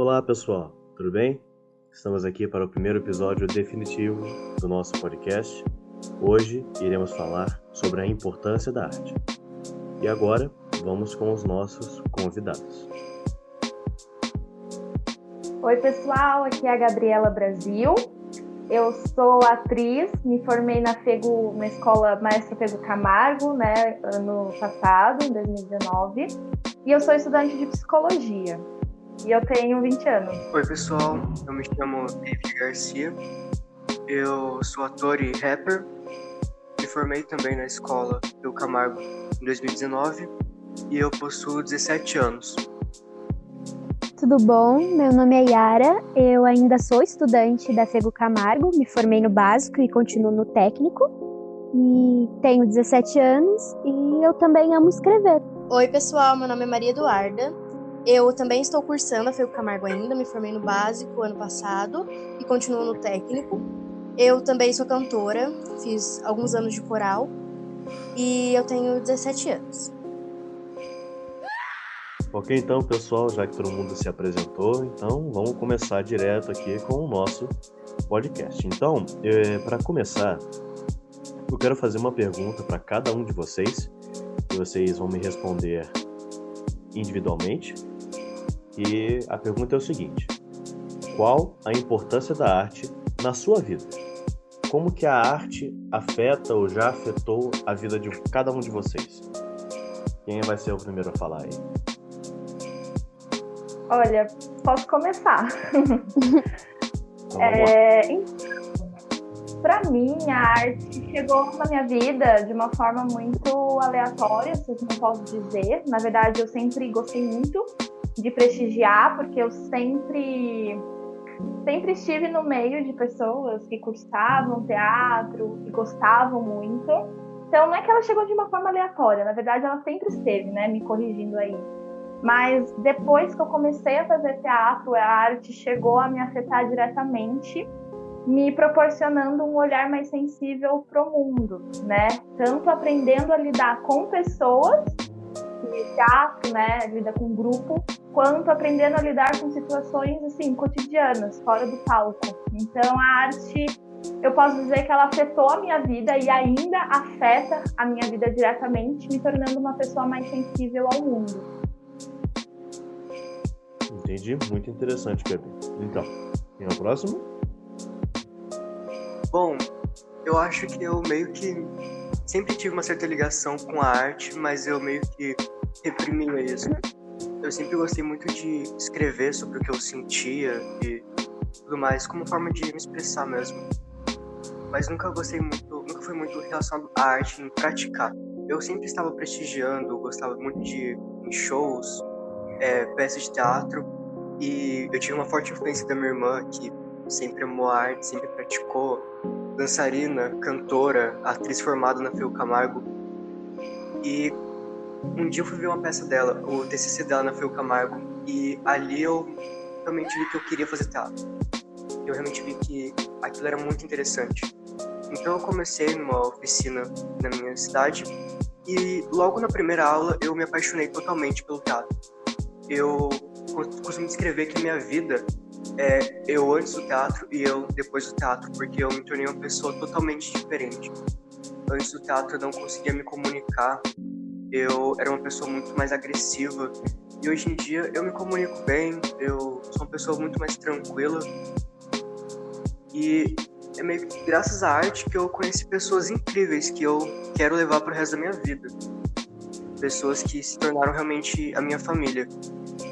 Olá pessoal, tudo bem? Estamos aqui para o primeiro episódio definitivo do nosso podcast. Hoje iremos falar sobre a importância da arte. E agora vamos com os nossos convidados. Oi pessoal, aqui é a Gabriela Brasil. Eu sou atriz, me formei na FEGO, na escola Maestro Fego Camargo, né, ano passado, em 2019, e eu sou estudante de psicologia. E eu tenho 20 anos. Oi, pessoal. Eu me chamo David Garcia. Eu sou ator e rapper. Me formei também na escola do Camargo em 2019 e eu possuo 17 anos. Tudo bom? Meu nome é Yara. Eu ainda sou estudante da Fego Camargo. Me formei no básico e continuo no técnico. E tenho 17 anos e eu também amo escrever. Oi, pessoal. Meu nome é Maria Eduarda. Eu também estou cursando a Fego Camargo ainda, me formei no básico ano passado e continuo no técnico. Eu também sou cantora, fiz alguns anos de coral e eu tenho 17 anos. Ok, então, pessoal, já que todo mundo se apresentou, então vamos começar direto aqui com o nosso podcast. Então, é, para começar, eu quero fazer uma pergunta para cada um de vocês, e vocês vão me responder individualmente. E a pergunta é o seguinte: qual a importância da arte na sua vida? Como que a arte afeta ou já afetou a vida de cada um de vocês? Quem vai ser o primeiro a falar aí? Olha, posso começar. Então, é, para mim, a arte chegou na minha vida de uma forma muito aleatória, se não posso dizer. Na verdade, eu sempre gostei muito de prestigiar, porque eu sempre sempre estive no meio de pessoas que cursavam teatro, que gostavam muito. Então não é que ela chegou de uma forma aleatória, na verdade ela sempre esteve, né, me corrigindo aí. Mas depois que eu comecei a fazer teatro, a arte chegou a me afetar diretamente, me proporcionando um olhar mais sensível para o mundo, né? Tanto aprendendo a lidar com pessoas, teatro, né, lida com grupo, quanto aprendendo a lidar com situações assim cotidianas, fora do palco. Então a arte, eu posso dizer que ela afetou a minha vida e ainda afeta a minha vida diretamente, me tornando uma pessoa mais sensível ao mundo. Entendi, muito interessante, Pepe. Então, quem é o próximo? Bom, eu acho que eu meio que sempre tive uma certa ligação com a arte, mas eu meio que reprimia isso. Eu sempre gostei muito de escrever sobre o que eu sentia e tudo mais, como forma de me expressar mesmo. Mas nunca gostei muito, nunca foi muito relacionado à arte em praticar. Eu sempre estava prestigiando, gostava muito de shows, é, peças de teatro, e eu tive uma forte influência da minha irmã, que sempre amou a arte, sempre praticou, dançarina, cantora, atriz formada na Feu Camargo. E um dia eu fui ver uma peça dela, o TCC dela na Feu Camargo, e ali eu realmente vi que eu queria fazer teatro. Eu realmente vi que aquilo era muito interessante. Então eu comecei numa oficina na minha cidade e logo na primeira aula eu me apaixonei totalmente pelo teatro. Eu costumo descrever que minha vida é eu antes do teatro e eu depois do teatro, porque eu me tornei uma pessoa totalmente diferente. Antes do teatro eu não conseguia me comunicar, eu era uma pessoa muito mais agressiva e hoje em dia eu me comunico bem, eu sou uma pessoa muito mais tranquila e é meio que graças à arte que eu conheci pessoas incríveis que eu quero levar para o resto da minha vida. Pessoas que se tornaram realmente a minha família.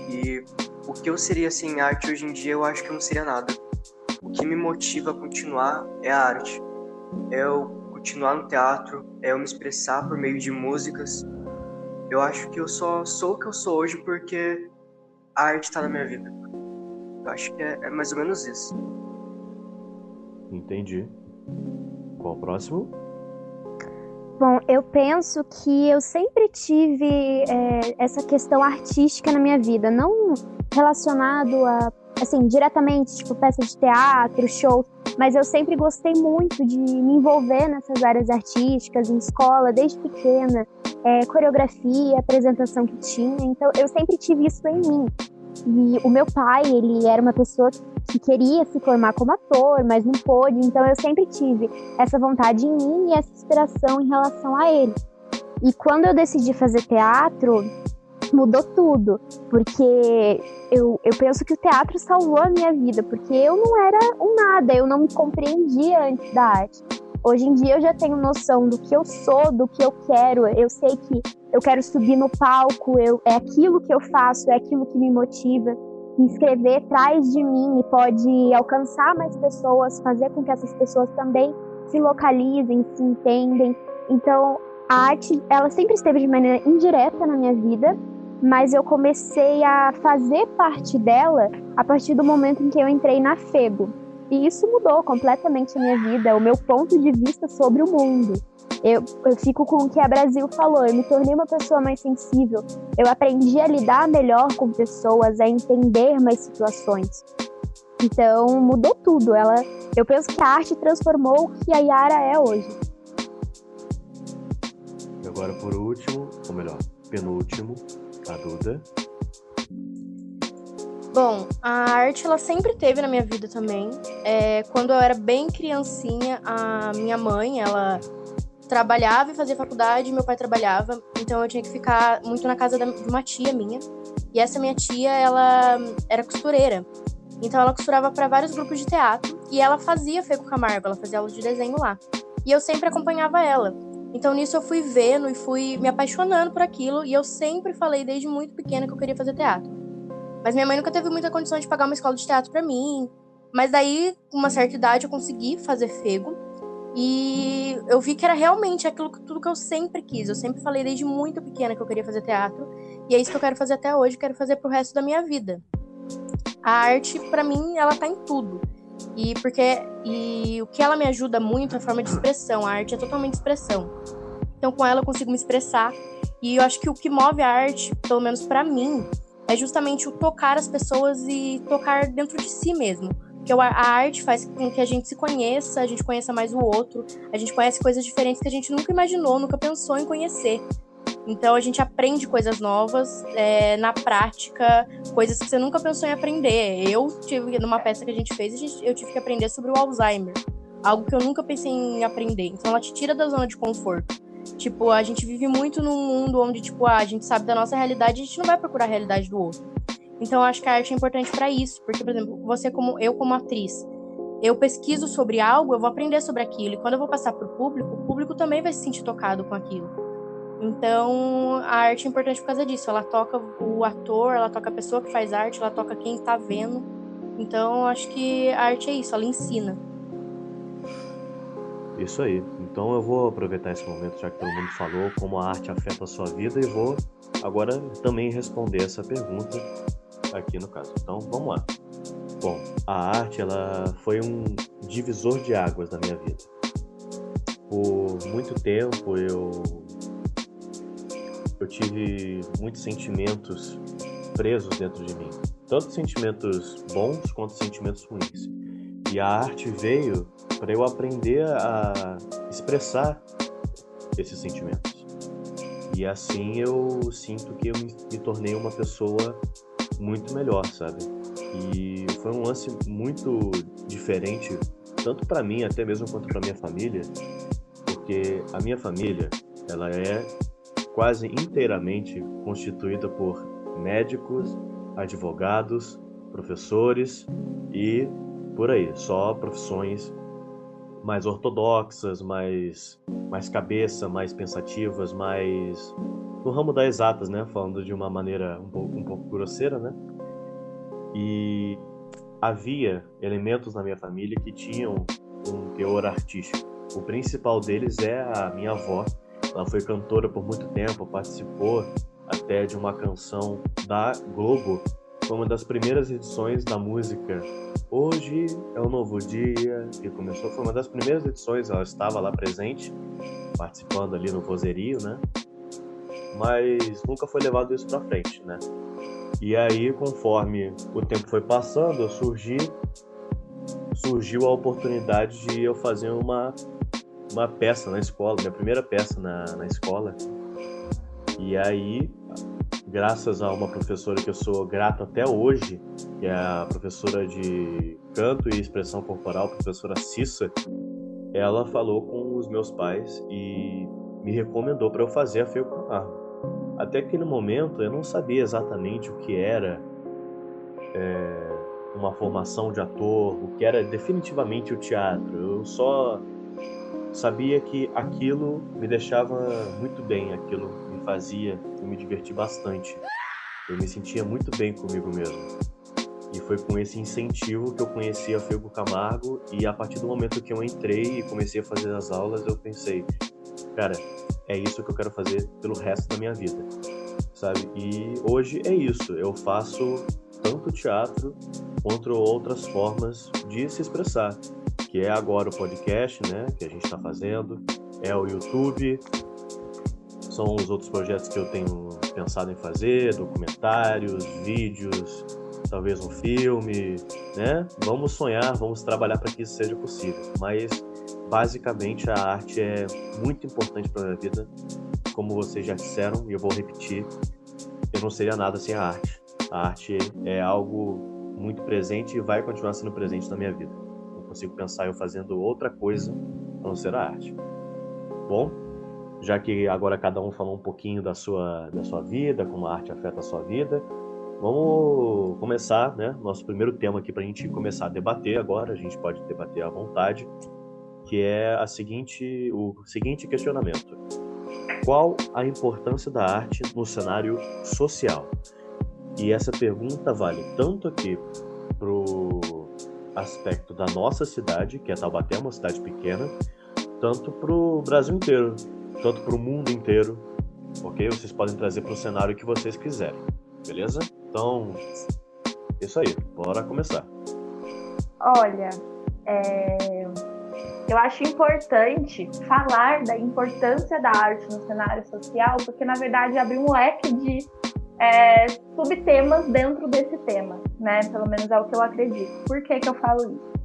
E o que eu seria sem arte hoje em dia, eu acho que eu não seria nada. O que me motiva a continuar é a arte. É eu continuar no teatro, é eu me expressar por meio de músicas. Eu acho que eu só sou o que eu sou hoje porque a arte está na minha vida. Eu acho que é, é mais ou menos isso. Entendi. Qual o próximo? Bom, eu penso que eu sempre tive é, essa questão artística na minha vida, não relacionado a, assim, diretamente, tipo, peça de teatro, show, mas eu sempre gostei muito de me envolver nessas áreas artísticas, em escola, desde pequena, é, coreografia, apresentação que tinha, então eu sempre tive isso em mim. E o meu pai, ele era uma pessoa que queria se formar como ator, mas não pôde, então eu sempre tive essa vontade em mim e essa inspiração em relação a ele. E quando eu decidi fazer teatro, mudou tudo, porque eu, eu penso que o teatro salvou a minha vida, porque eu não era um nada, eu não me compreendia antes da arte. Hoje em dia eu já tenho noção do que eu sou, do que eu quero. Eu sei que eu quero subir no palco, eu, é aquilo que eu faço, é aquilo que me motiva. E escrever traz de mim e pode alcançar mais pessoas, fazer com que essas pessoas também se localizem, se entendem. Então, a arte, ela sempre esteve de maneira indireta na minha vida, mas eu comecei a fazer parte dela a partir do momento em que eu entrei na FEGO. E isso mudou completamente a minha vida, o meu ponto de vista sobre o mundo. Eu, eu fico com o que a Brasil falou, eu me tornei uma pessoa mais sensível, eu aprendi a lidar melhor com pessoas, a entender mais situações. Então mudou tudo. Ela, eu penso que a arte transformou o que a Yara é hoje. E agora por último, ou melhor, penúltimo, a Duda. Bom, a arte ela sempre teve na minha vida também. É, quando eu era bem criancinha, a minha mãe, ela trabalhava e fazia faculdade, meu pai trabalhava, então eu tinha que ficar muito na casa de uma tia minha. E essa minha tia, ela era costureira. Então ela costurava para vários grupos de teatro e ela fazia Feco Camargo, ela fazia aula de desenho lá. E eu sempre acompanhava ela. Então nisso eu fui vendo e fui me apaixonando por aquilo e eu sempre falei desde muito pequena que eu queria fazer teatro. Mas minha mãe nunca teve muita condição de pagar uma escola de teatro para mim. Mas daí, com uma certa idade, eu consegui fazer fego. E eu vi que era realmente aquilo tudo que eu sempre quis. Eu sempre falei desde muito pequena que eu queria fazer teatro. E é isso que eu quero fazer até hoje, quero fazer pro resto da minha vida. A arte, para mim, ela tá em tudo. E porque e o que ela me ajuda muito é a forma de expressão. A arte é totalmente expressão. Então, com ela eu consigo me expressar. E eu acho que o que move a arte, pelo menos para mim, é justamente o tocar as pessoas e tocar dentro de si mesmo. Porque a arte faz com que a gente se conheça, a gente conheça mais o outro, a gente conhece coisas diferentes que a gente nunca imaginou, nunca pensou em conhecer. Então a gente aprende coisas novas é, na prática, coisas que você nunca pensou em aprender. Eu tive numa peça que a gente fez, eu tive que aprender sobre o Alzheimer, algo que eu nunca pensei em aprender. Então ela te tira da zona de conforto. Tipo, a gente vive muito num mundo onde, tipo, ah, a gente sabe da nossa realidade, a gente não vai procurar a realidade do outro. Então, eu acho que a arte é importante para isso, porque, por exemplo, você como eu como atriz, eu pesquiso sobre algo, eu vou aprender sobre aquilo, e quando eu vou passar pro público, o público também vai se sentir tocado com aquilo. Então, a arte é importante por causa disso. Ela toca o ator, ela toca a pessoa que faz arte, ela toca quem tá vendo. Então, acho que a arte é isso, ela ensina. Isso aí. Então eu vou aproveitar esse momento, já que todo mundo falou como a arte afeta a sua vida, e vou agora também responder essa pergunta aqui no caso. Então vamos lá. Bom, a arte ela foi um divisor de águas na minha vida. Por muito tempo eu eu tive muitos sentimentos presos dentro de mim, tanto sentimentos bons quanto sentimentos ruins. E a arte veio para eu aprender a expressar esses sentimentos. E assim eu sinto que eu me, tornei uma pessoa muito melhor, sabe? E foi um lance muito diferente, tanto para mim até mesmo quanto para minha família, porque a minha família, ela é quase inteiramente constituída por médicos, advogados, professores e por aí, só profissões mais ortodoxas, mais, mais cabeça, mais pensativas, mais no ramo das exatas, né? Falando de uma maneira um pouco, um pouco grosseira, né? E havia elementos na minha família que tinham um teor artístico. O principal deles é a minha avó. Ela foi cantora por muito tempo, participou até de uma canção da Globo. Foi uma das primeiras edições da música Hoje é um novo dia que começou, foi uma das primeiras edições, ela estava lá presente, participando ali no vozerio, né? Mas nunca foi levado isso para frente, né? E aí, conforme o tempo foi passando, eu surgi, surgiu a oportunidade de eu fazer uma, uma peça na escola, minha primeira peça na, na escola. E aí, graças a uma professora que eu sou grato até hoje, que é a professora de canto e expressão corporal, professora Cissa, ela falou com os meus pais e me recomendou para eu fazer a Feio Camargo. Até aquele momento eu não sabia exatamente o que era é, uma formação de ator, o que era definitivamente o teatro. Eu só sabia que aquilo me deixava muito bem, aquilo me fazia eu me divertir bastante. Eu me sentia muito bem comigo mesmo. E foi com esse incentivo que eu conheci a Fego Camargo e a partir do momento que eu entrei e comecei a fazer as aulas, eu pensei, cara, é isso que eu quero fazer pelo resto da minha vida. Sabe? E hoje é isso, eu faço tanto teatro quanto outras formas de se expressar, que é agora o podcast, né, que a gente está fazendo, é o YouTube, são os outros projetos que eu tenho pensado em fazer, documentários, vídeos, talvez um filme, né? Vamos sonhar, vamos trabalhar para que isso seja possível. Mas basicamente a arte é muito importante para minha vida, como vocês já disseram e eu vou repetir, eu não seria nada sem a arte. A arte é algo muito presente e vai continuar sendo presente na minha vida. Consigo pensar eu fazendo outra coisa a não ser a arte. Bom, já que agora cada um falou um pouquinho da sua, da sua vida, como a arte afeta a sua vida, vamos começar, né? Nosso primeiro tema aqui para a gente começar a debater agora, a gente pode debater à vontade, que é a seguinte, o seguinte questionamento: Qual a importância da arte no cenário social? E essa pergunta vale tanto aqui pro aspecto da nossa cidade, que é Taubaté, uma cidade pequena, tanto pro Brasil inteiro, tanto pro mundo inteiro, ok? Vocês podem trazer para o cenário que vocês quiserem, beleza? Então, isso aí, bora começar. Olha, é... eu acho importante falar da importância da arte no cenário social, porque na verdade abre um leque de é, subtemas dentro desse tema, né? Pelo menos é o que eu acredito. Por que, que eu falo isso?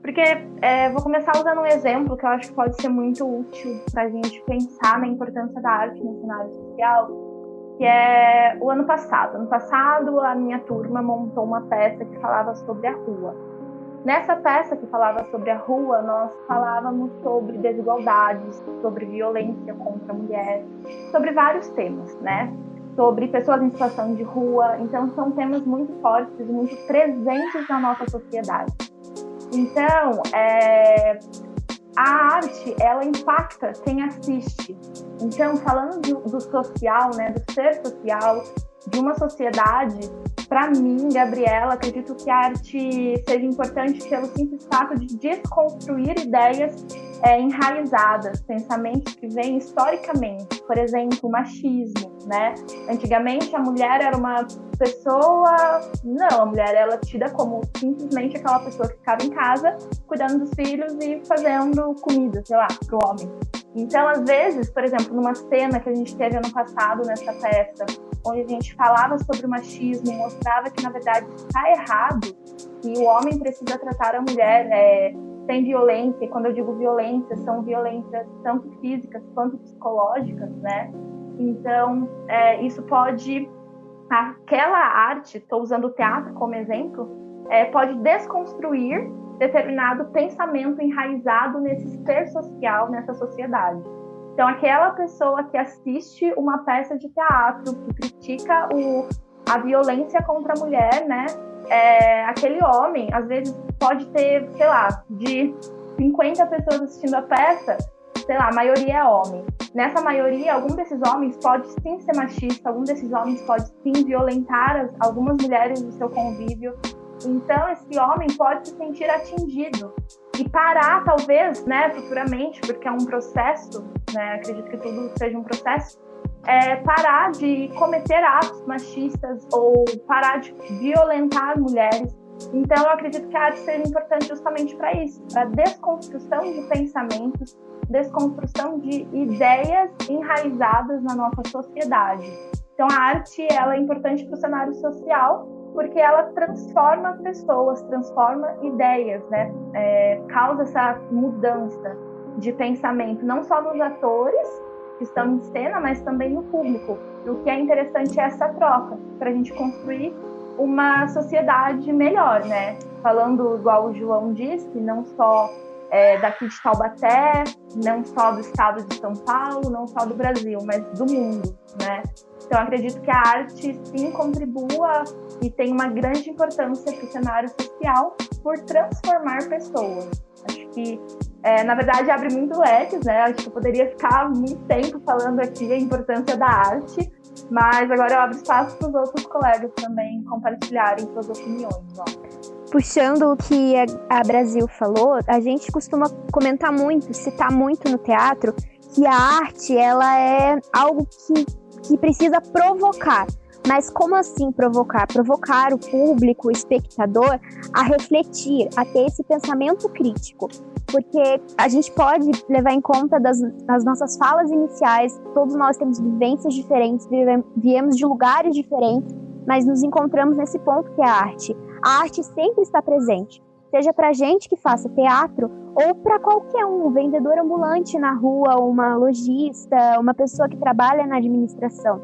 Porque é, vou começar usando um exemplo que eu acho que pode ser muito útil para a gente pensar na importância da arte no cenário social, que é o ano passado. Ano passado, a minha turma montou uma peça que falava sobre a rua. Nessa peça que falava sobre a rua, nós falávamos sobre desigualdades, sobre violência contra a mulher, sobre vários temas, né? Sobre pessoas em situação de rua. Então, são temas muito fortes muito presentes na nossa sociedade. Então, é, a arte, ela impacta quem assiste. Então, falando do, do social, né, do ser social, de uma sociedade, para mim, Gabriela, acredito que a arte seja importante pelo simples fato de desconstruir ideias é, enraizadas, pensamentos que vêm historicamente, por exemplo, machismo, né? Antigamente a mulher era uma pessoa, não, a mulher ela é tida como simplesmente aquela pessoa que ficava em casa cuidando dos filhos e fazendo comida, sei lá, pro homem. Então, às vezes, por exemplo, numa cena que a gente teve ano passado nessa peça, onde a gente falava sobre o machismo, mostrava que na verdade está errado, que o homem precisa tratar a mulher é, sem violência, e quando eu digo violência, são violências tanto físicas quanto psicológicas, né? Então, é, isso pode. Aquela arte, estou usando o teatro como exemplo, é, pode desconstruir determinado pensamento enraizado nesse ser social, nessa sociedade. Então, aquela pessoa que assiste uma peça de teatro, que critica o, a violência contra a mulher, né? É, aquele homem, às vezes, pode ter, sei lá, de 50 pessoas assistindo a peça, sei lá, a maioria é homem. Nessa maioria, algum desses homens pode sim ser machista, algum desses homens pode sim violentar as, algumas mulheres do seu convívio. Então, esse homem pode se sentir atingido e parar, talvez, né, futuramente, porque é um processo, né, acredito que tudo seja um processo, é, parar de cometer atos machistas ou parar de violentar mulheres. Então, eu acredito que a arte seja importante justamente para isso, para desconstrução de pensamentos, desconstrução de ideias enraizadas na nossa sociedade. Então, a arte ela é importante para o cenário social porque ela transforma pessoas, transforma ideias, né? É, causa essa mudança de pensamento, não só nos atores, que estão em cena, mas também o público. E o que é interessante é essa troca, para a gente construir uma sociedade melhor, né? Falando igual o João disse, não só é, daqui de Taubaté, não só do estado de São Paulo, não só do Brasil, mas do mundo, né? Então, acredito que a arte sim contribua e tem uma grande importância para o cenário social por transformar pessoas. Acho que, é, na verdade, abre muito leques, né? Acho que eu poderia ficar muito tempo falando aqui a importância da arte, mas agora eu abro espaço para os outros colegas também compartilharem suas opiniões. Ó. Puxando o que a Brasil falou, a gente costuma comentar muito, citar muito no teatro, que a arte ela é algo que que precisa provocar. Mas como assim provocar? Provocar o público, o espectador, a refletir, a ter esse pensamento crítico. Porque a gente pode levar em conta das, das nossas falas iniciais, todos nós temos vivências diferentes, viemos de lugares diferentes, mas nos encontramos nesse ponto que é a arte. A arte sempre está presente seja para gente que faça teatro ou para qualquer um, um vendedor ambulante na rua, uma lojista, uma pessoa que trabalha na administração.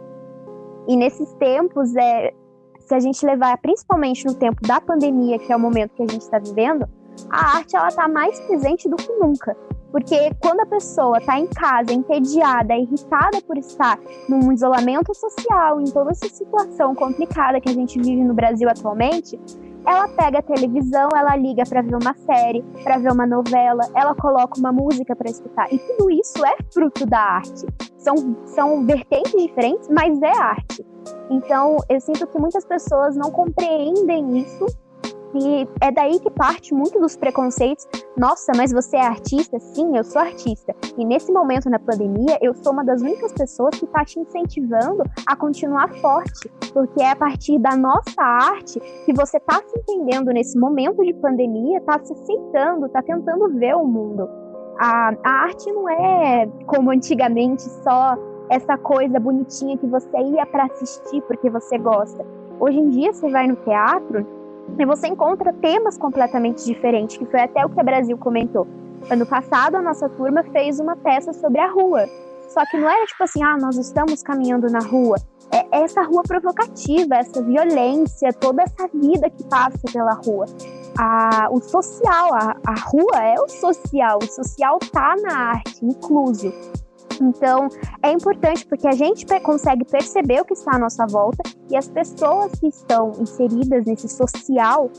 E nesses tempos, é, se a gente levar principalmente no tempo da pandemia, que é o momento que a gente está vivendo, a arte ela está mais presente do que nunca. Porque quando a pessoa está em casa, entediada, irritada por estar num isolamento social, em toda essa situação complicada que a gente vive no Brasil atualmente, ela pega a televisão, ela liga para ver uma série, para ver uma novela, ela coloca uma música para escutar. E tudo isso é fruto da arte. São, são vertentes diferentes, mas é arte. Então, eu sinto que muitas pessoas não compreendem isso e é daí que parte muito dos preconceitos. Nossa, mas você é artista? Sim, eu sou artista. E nesse momento na pandemia, eu sou uma das únicas pessoas que está te incentivando a continuar forte, porque é a partir da nossa arte que você está se entendendo nesse momento de pandemia, está se aceitando, está tentando ver o mundo. A, a arte não é como antigamente só essa coisa bonitinha que você ia para assistir porque você gosta. Hoje em dia você vai no teatro e você encontra temas completamente diferentes, que foi até o que a Brasil comentou. Ano passado, a nossa turma fez uma peça sobre a rua. Só que não era tipo assim, ah, nós estamos caminhando na rua. É essa rua provocativa, essa violência, toda essa vida que passa pela rua. A, o social, a, a rua é o social, o social tá na arte, incluso. Então, é importante porque a gente consegue perceber o que está à nossa volta e as pessoas que estão inseridas nesse social,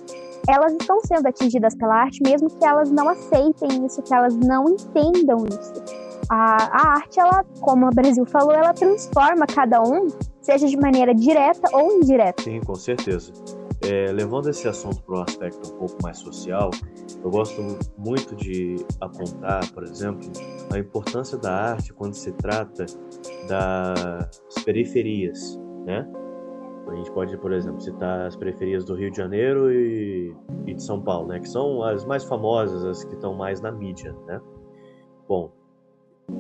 elas estão sendo atingidas pela arte, mesmo que elas não aceitem isso, que elas não entendam isso. A, a arte, ela, como o Brasil falou, ela transforma cada um, seja de maneira direta ou indireta. Sim, com certeza. É, levando esse assunto para um aspecto um pouco mais social, eu gosto muito de apontar, por exemplo, a importância da arte quando se trata das periferias, né? A gente pode, por exemplo, citar as periferias do Rio de Janeiro e, e de São Paulo, né? Que são as mais famosas, as que estão mais na mídia, né? Bom,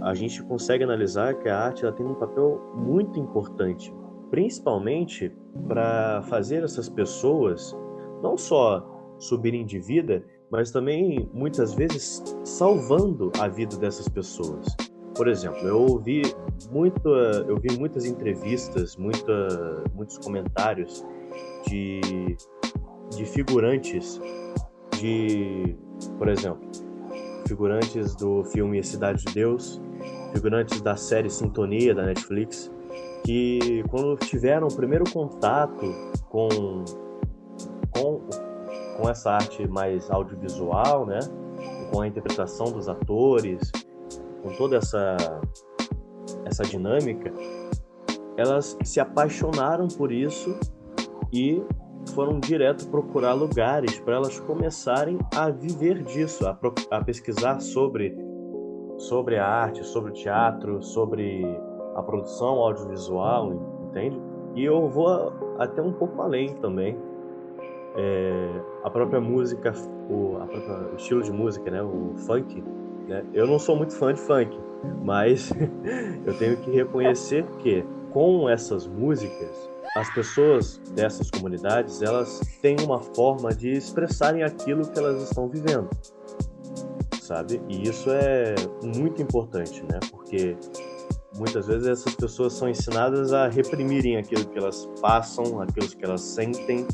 a gente consegue analisar que a arte ela tem um papel muito importante principalmente para fazer essas pessoas não só subirem de vida, mas também muitas vezes salvando a vida dessas pessoas. Por exemplo, eu ouvi muito, eu vi muitas entrevistas, muita, muitos comentários de, de figurantes de, por exemplo, figurantes do filme Cidade de Deus, figurantes da série Sintonia da Netflix, que quando tiveram o primeiro contato com, com, com essa arte mais audiovisual, né? com a interpretação dos atores, com toda essa, essa dinâmica, elas se apaixonaram por isso e foram direto procurar lugares para elas começarem a viver disso, a, a pesquisar sobre, sobre a arte, sobre o teatro, sobre a produção audiovisual, entende? E eu vou até um pouco além também. É, a própria música, o, a própria, estilo de música, né, o funk, né? Eu não sou muito fã de funk, mas eu tenho que reconhecer que com essas músicas, as pessoas dessas comunidades, elas têm uma forma de expressarem aquilo que elas estão vivendo, sabe? E isso é muito importante, né? Porque muitas vezes essas pessoas são ensinadas a reprimirem aquilo que elas passam, aquilo que elas sentem,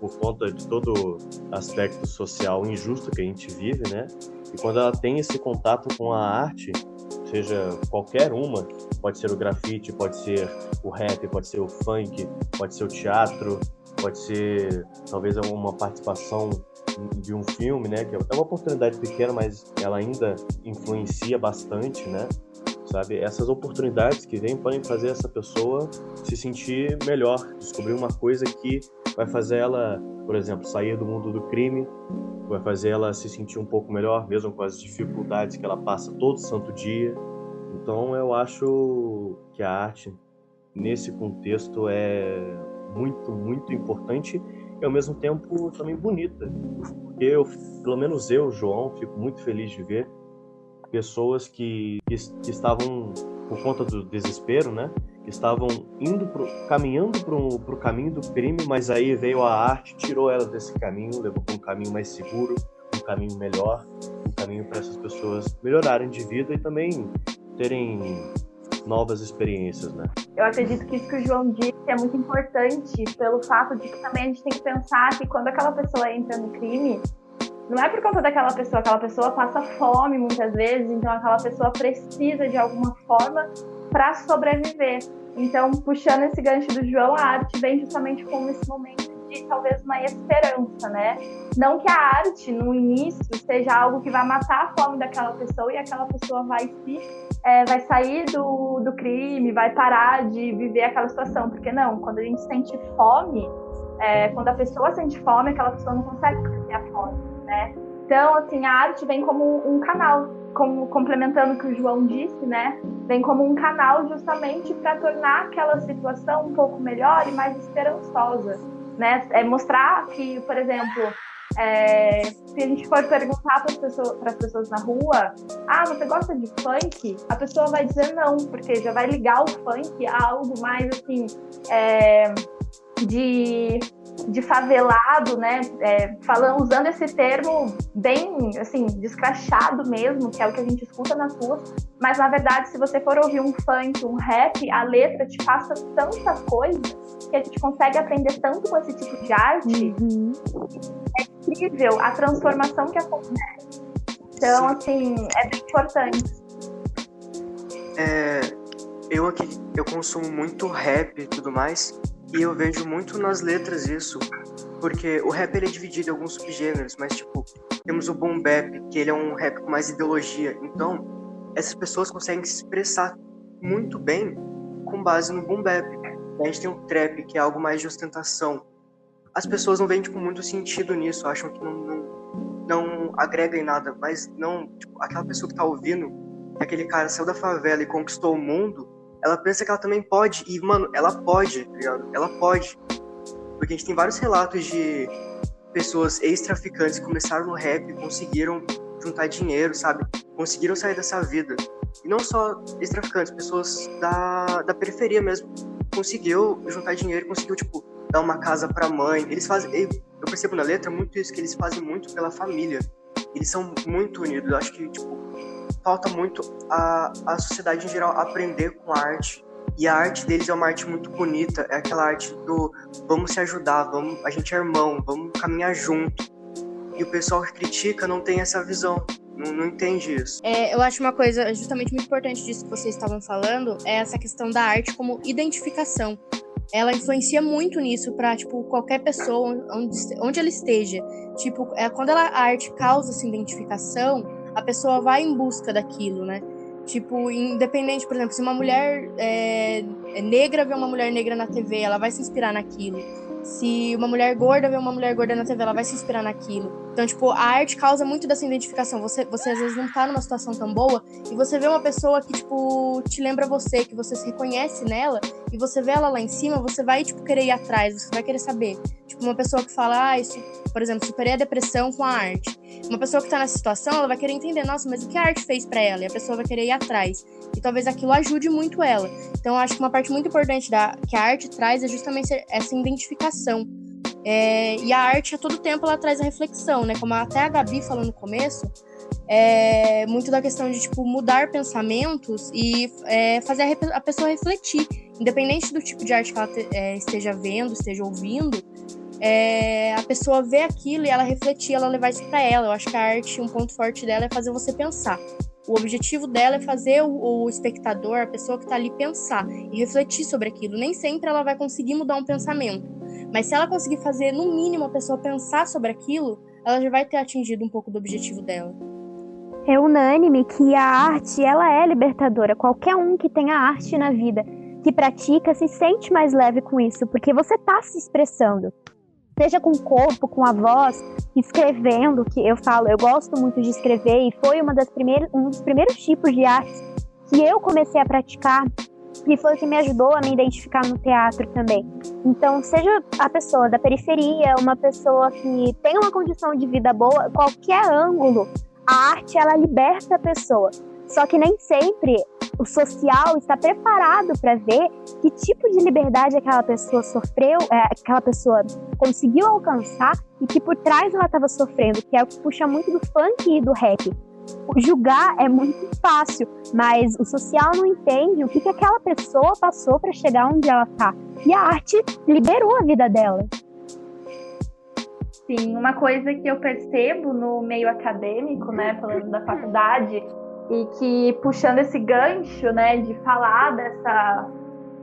por conta de todo aspecto social injusto que a gente vive, né? E quando ela tem esse contato com a arte, seja qualquer uma, pode ser o grafite, pode ser o rap, pode ser o funk, pode ser o teatro, pode ser talvez uma participação de um filme, né? Que é uma oportunidade pequena, mas ela ainda influencia bastante, né? Sabe? Essas oportunidades que vêm podem fazer essa pessoa se sentir melhor, descobrir uma coisa que vai fazer ela, por exemplo, sair do mundo do crime, vai fazer ela se sentir um pouco melhor, mesmo com as dificuldades que ela passa todo santo dia. Então eu acho que a arte, nesse contexto, é muito, muito importante e ao mesmo tempo também bonita. Porque eu, pelo menos eu, João, fico muito feliz de ver pessoas que, que, que estavam, por conta do desespero, né? Que estavam indo pro, caminhando para o caminho do crime, mas aí veio a arte, tirou elas desse caminho, levou para um caminho mais seguro, um caminho melhor, um caminho para essas pessoas melhorarem de vida e também terem novas experiências, né? Eu acredito que isso que o João disse é muito importante pelo fato de que também a gente tem que pensar que quando aquela pessoa entra no crime, não é por conta daquela pessoa, aquela pessoa passa fome muitas vezes, então aquela pessoa precisa de alguma forma para sobreviver. Então, puxando esse gancho do João, a arte vem justamente com esse momento de talvez uma esperança, né? Não que a arte, no início, seja algo que vai matar a fome daquela pessoa e aquela pessoa vai se é, vai sair do, do crime, vai parar de viver aquela situação, porque não, quando a gente sente fome, é, quando a pessoa sente fome, aquela pessoa não consegue ter a fome, né? Então, assim, a arte vem como um canal, como complementando o que o João disse, né? Vem como um canal justamente para tornar aquela situação um pouco melhor e mais esperançosa né? É mostrar que, por exemplo, é, se a gente for perguntar para as pessoas, pessoas na rua, ah, você gosta de funk? A pessoa vai dizer não, porque já vai ligar o funk a algo mais assim é, de de favelado, né? É, falando, usando esse termo bem, assim, descrachado mesmo, que é o que a gente escuta nas ruas. Mas na verdade, se você for ouvir um funk, um rap, a letra te passa tanta coisa que a gente consegue aprender tanto com esse tipo de arte. Uhum. É incrível a transformação que acontece. Então, assim, é bem importante. É, eu aqui, eu consumo muito rap e tudo mais. E eu vejo muito nas letras isso, porque o rap ele é dividido em alguns subgêneros, mas tipo, temos o boom bap, que ele é um rap com mais ideologia. Então, essas pessoas conseguem se expressar muito bem com base no boom bap. A gente tem o trap, que é algo mais de ostentação. As pessoas não veem tipo muito sentido nisso, acham que não, não, não agrega em nada, mas não, tipo, aquela pessoa que tá ouvindo, que aquele cara saiu da favela e conquistou o mundo, ela pensa que ela também pode. E, mano, ela pode, tá ligado? Ela pode. Porque a gente tem vários relatos de pessoas ex-traficantes que começaram no rap conseguiram juntar dinheiro, sabe? Conseguiram sair dessa vida. E não só ex-traficantes, pessoas da, da periferia mesmo. Conseguiu juntar dinheiro, conseguiu, tipo, dar uma casa pra mãe. Eles fazem. Eu percebo na letra muito isso, que eles fazem muito pela família. Eles são muito unidos. Eu acho que, tipo, falta muito a, a sociedade em geral aprender com a arte. E a arte deles é uma arte muito bonita, é aquela arte do vamos se ajudar, vamos, a gente é irmão, vamos caminhar junto. E o pessoal que critica não tem essa visão, não, não entende isso. É, eu acho uma coisa justamente muito importante disso que vocês estavam falando, é essa questão da arte como identificação. Ela influencia muito nisso para tipo qualquer pessoa onde, onde ela esteja. Tipo, é quando ela, a arte causa essa identificação, a pessoa vai em busca daquilo, né? Tipo, independente, por exemplo, se uma mulher é, é negra vê uma mulher negra na TV, ela vai se inspirar naquilo. Se uma mulher gorda vê uma mulher gorda na TV, ela vai se inspirar naquilo. Então, tipo, a arte causa muito dessa identificação. Você, você às vezes não tá numa situação tão boa e você vê uma pessoa que, tipo, te lembra você, que você se reconhece nela e você vê ela lá em cima, você vai, tipo, querer ir atrás, você vai querer saber. Tipo, uma pessoa que fala, ah, isso, por exemplo, superei a depressão com a arte. Uma pessoa que tá nessa situação, ela vai querer entender, nossa, mas o que a arte fez para ela? E a pessoa vai querer ir atrás. E talvez aquilo ajude muito ela. Então, eu acho que uma parte muito importante da, que a arte traz é justamente essa identificação é, e a arte, a todo tempo, ela traz a reflexão, né? Como até a Gabi falou no começo, é muito da questão de tipo mudar pensamentos e é, fazer a, a, pessoa refletir, independente do tipo de arte que ela te, é, esteja vendo, esteja ouvindo, é, a pessoa vê aquilo e ela refletir, ela levar isso para ela. Eu acho que a arte, um ponto forte dela é fazer você pensar. O objetivo dela é fazer o, o espectador, a pessoa que está ali, pensar e refletir sobre aquilo. Nem sempre ela vai conseguir mudar um pensamento, mas se ela conseguir fazer, no mínimo, a pessoa pensar sobre aquilo, ela já vai ter atingido um pouco do objetivo dela. É unânime que a arte ela é libertadora. Qualquer um que tenha arte na vida, que pratica, se sente mais leve com isso, porque você está se expressando seja com o corpo, com a voz, escrevendo, que eu falo, eu gosto muito de escrever e foi uma das primeiras, um dos primeiros tipos de artes que eu comecei a praticar e foi o que me ajudou a me identificar no teatro também. Então, seja a pessoa da periferia, uma pessoa que tem uma condição de vida boa, qualquer ângulo, a arte ela liberta a pessoa. Só que nem sempre o social está preparado para ver que tipo de liberdade aquela pessoa sofreu, é, aquela pessoa conseguiu alcançar e que por trás ela estava sofrendo, que é o que puxa muito do funk e do rap. Julgar é muito fácil, mas o social não entende o que, que aquela pessoa passou para chegar onde ela está. E a arte liberou a vida dela. Sim, uma coisa que eu percebo no meio acadêmico, né, falando da faculdade, e que puxando esse gancho, né, de falar dessa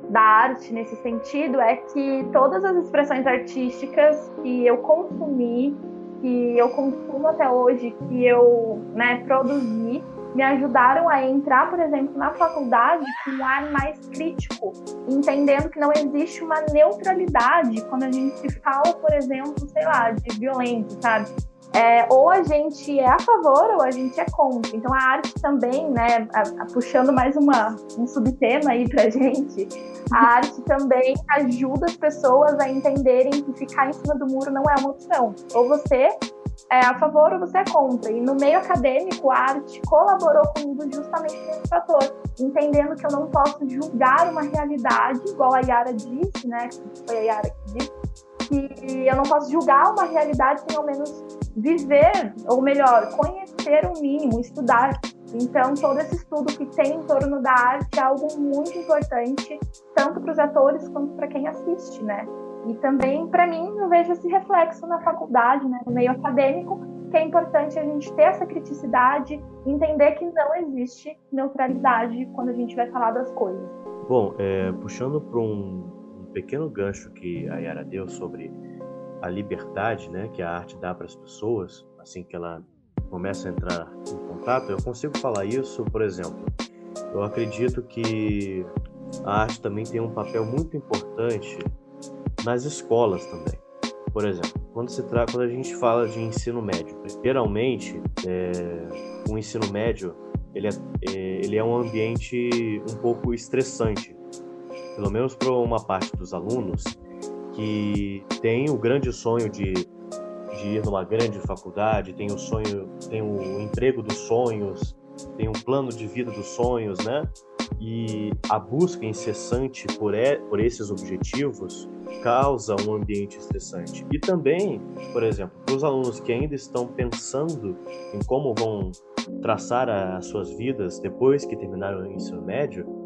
da arte nesse sentido é que todas as expressões artísticas que eu consumi, que eu consumo até hoje, que eu, né, produzi, me ajudaram a entrar, por exemplo, na faculdade com um ar mais crítico, entendendo que não existe uma neutralidade quando a gente fala, por exemplo, sei lá, de violência, sabe? É, ou a gente é a favor ou a gente é contra. Então a arte também, né, a, a, puxando mais uma, um subtema aí pra gente, a arte também ajuda as pessoas a entenderem que ficar em cima do muro não é uma opção. Ou você é a favor ou você é contra. E no meio acadêmico, a arte colaborou comigo justamente nesse fator, entendendo que eu não posso julgar uma realidade, igual a Yara disse, né, que foi a Yara que disse, que eu não posso julgar uma realidade sem ao menos viver, ou melhor, conhecer o mínimo, estudar. Então, todo esse estudo que tem em torno da arte é algo muito importante, tanto para os atores quanto para quem assiste, né? E também, para mim, eu vejo esse reflexo na faculdade, né, no meio acadêmico, que é importante a gente ter essa criticidade, entender que não existe neutralidade quando a gente vai falar das coisas. Bom, é, puxando para um, pequeno gancho que a Yara deu sobre a liberdade né, que a arte dá para as pessoas, assim que ela começa a entrar em contato, eu consigo falar isso, por exemplo, eu acredito que a arte também tem um papel muito importante nas escolas também. Por exemplo, quando, se tra quando a gente fala de ensino médio, geralmente é, o ensino médio ele é, é, ele é um ambiente um pouco estressante, pelo menos para uma parte dos alunos que tem o grande sonho de, de ir numa grande faculdade, tem o sonho, tem o emprego dos sonhos, tem um plano de vida dos sonhos, né? E a busca incessante por, e, por esses objetivos causa um ambiente estressante. E também, por exemplo, para os alunos que ainda estão pensando em como vão traçar as suas vidas depois que terminaram o ensino médio,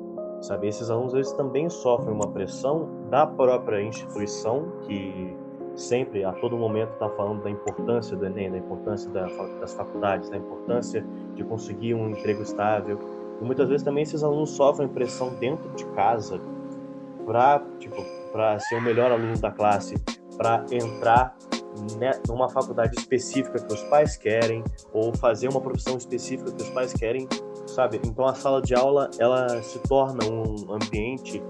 sabe? Esses alunos eles também sofrem uma pressão da própria instituição que sempre a todo momento está falando da importância do Enem, da importância da, das faculdades, da importância de conseguir um emprego estável. E muitas vezes também esses alunos sofrem pressão dentro de casa para tipo para ser o melhor aluno da classe, para entrar numa faculdade específica que os pais querem ou fazer uma profissão específica que os pais querem sabe? Então a sala de aula ela se torna um ambiente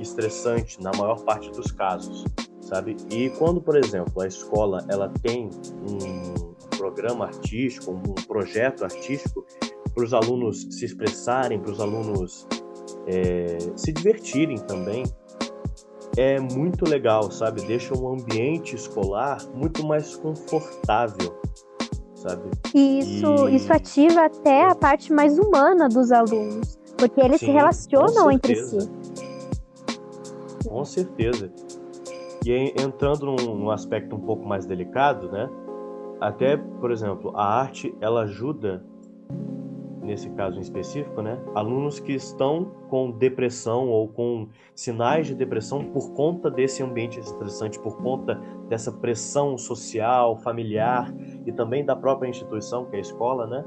estressante na maior parte dos casos, sabe? E quando, por exemplo, a escola ela tem um programa artístico, um projeto artístico para os alunos se expressarem, para os alunos é, se divertirem também, é muito legal, sabe? Deixa um ambiente escolar muito mais confortável, sabe? Isso, e... isso ativa até a parte mais humana dos alunos, porque eles Sim, se relacionam entre si. Com certeza. E entrando num, num aspecto um pouco mais delicado, né? Até, por exemplo, a arte ela ajuda nesse caso em específico, né? Alunos que estão com depressão ou com sinais de depressão por conta desse ambiente estressante, por conta dessa pressão social, familiar e também da própria instituição, que é a escola, né?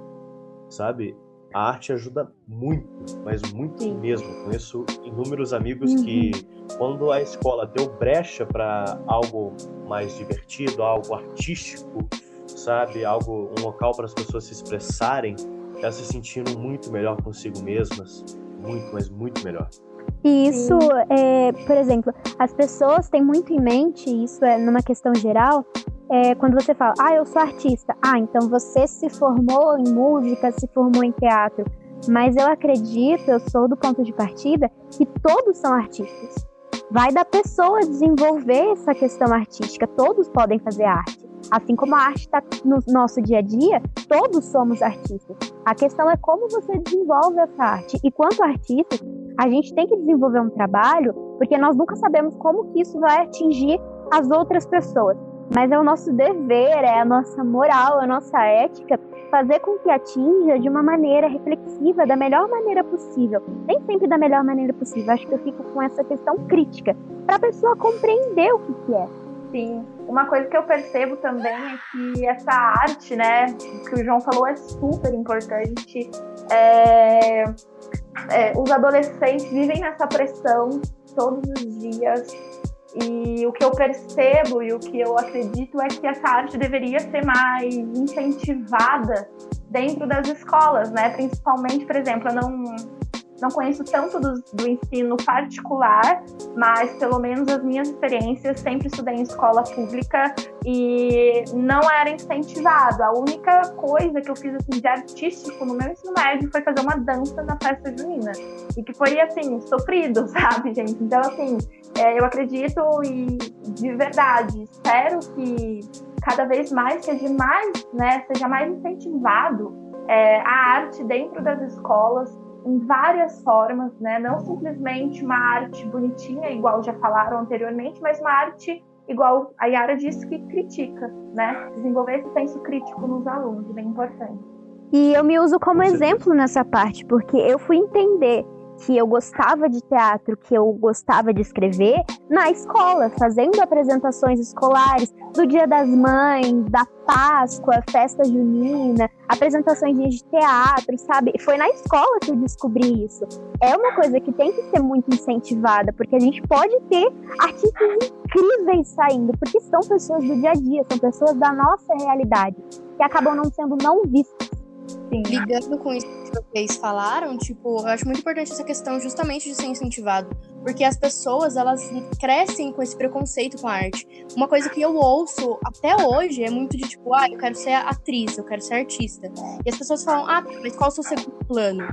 Sabe? A arte ajuda muito, mas muito Sim. mesmo. Conheço inúmeros amigos uhum. que, quando a escola deu brecha para algo mais divertido, algo artístico, sabe? Algo, um local para as pessoas se expressarem, elas se sentiram muito melhor consigo mesmas, muito, mas muito melhor. E isso, é, por exemplo, as pessoas têm muito em mente, isso é numa questão geral, é, quando você fala, ah, eu sou artista, ah, então você se formou em música, se formou em teatro. Mas eu acredito, eu sou do ponto de partida, que todos são artistas. Vai da pessoa desenvolver essa questão artística, todos podem fazer arte. Assim como a arte está no nosso dia a dia, todos somos artistas. A questão é como você desenvolve essa arte. E quanto artista, a gente tem que desenvolver um trabalho, porque nós nunca sabemos como que isso vai atingir as outras pessoas. Mas é o nosso dever, é a nossa moral, a nossa ética fazer com que atinja de uma maneira reflexiva, da melhor maneira possível. Nem sempre da melhor maneira possível. Acho que eu fico com essa questão crítica, para a pessoa compreender o que, que é. Sim, uma coisa que eu percebo também é que essa arte, né, que o João falou é super importante. É, é, os adolescentes vivem nessa pressão todos os dias. E o que eu percebo e o que eu acredito é que essa arte deveria ser mais incentivada dentro das escolas, né? Principalmente, por exemplo, eu não não conheço tanto do, do, ensino particular, mas pelo menos as minhas experiências sempre estudei em escola pública e não era incentivado. A única coisa que eu fiz assim de artístico no meu ensino médio foi fazer uma dança na festa junina e que foi assim sofrido, sabe, gente? Então assim, é, eu acredito e de verdade espero que cada vez mais seja mais, né, seja mais incentivado é, a arte dentro das escolas em várias formas, né? Não simplesmente uma arte bonitinha, igual já falaram anteriormente, mas uma arte igual a Yara disse que critica, né? Desenvolver esse senso crítico nos alunos, bem importante. E eu me uso como exemplo nessa parte, porque eu fui entender que eu gostava de teatro, que eu gostava de escrever na escola, fazendo apresentações escolares do Dia das Mães, da Páscoa, festa junina, apresentações de teatro, sabe? Foi na escola que eu descobri isso. É uma coisa que tem que ser muito incentivada, porque a gente pode ter artistas incríveis saindo, porque são pessoas do dia a dia, são pessoas da nossa realidade, que acabam não sendo não vistas Sim. Ligando com isso que vocês falaram, tipo, eu acho muito importante essa questão justamente de ser incentivado. Porque as pessoas, elas crescem com esse preconceito com a arte. Uma coisa que eu ouço até hoje é muito de tipo, ah, eu quero ser atriz, eu quero ser artista. E as pessoas falam, ah, mas qual é o seu segundo plano?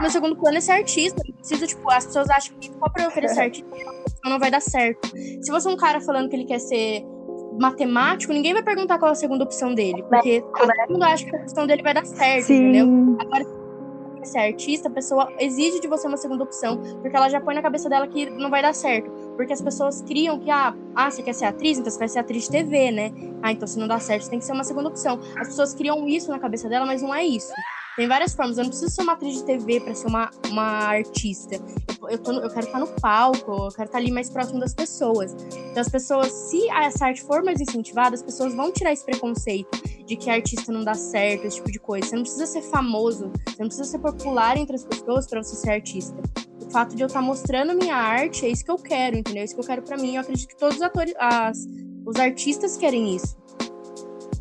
Meu segundo plano é ser artista. Precisa, tipo, as pessoas acham que só pra eu querer ser artista não vai dar certo. Se você é um cara falando que ele quer ser matemático, ninguém vai perguntar qual é a segunda opção dele. Porque todo mundo acha que a opção dele vai dar certo, Sim. entendeu? Agora, se ser artista, a pessoa exige de você uma segunda opção, porque ela já põe na cabeça dela que não vai dar certo. Porque as pessoas criam que, ah, ah, você quer ser atriz? Então você vai ser atriz de TV, né? Ah, então se não dá certo, tem que ser uma segunda opção. As pessoas criam isso na cabeça dela, mas não é isso. Tem várias formas. Eu não preciso ser uma atriz de TV para ser uma, uma artista. Eu, eu, eu quero estar no palco, eu quero estar ali mais próximo das pessoas. Então, as pessoas, se essa arte for mais incentivada, as pessoas vão tirar esse preconceito de que artista não dá certo, esse tipo de coisa. Você não precisa ser famoso, você não precisa ser popular entre as pessoas para você ser artista. O fato de eu estar mostrando minha arte é isso que eu quero, entendeu? É isso que eu quero para mim. Eu acredito que todos os atores, as, os artistas querem isso.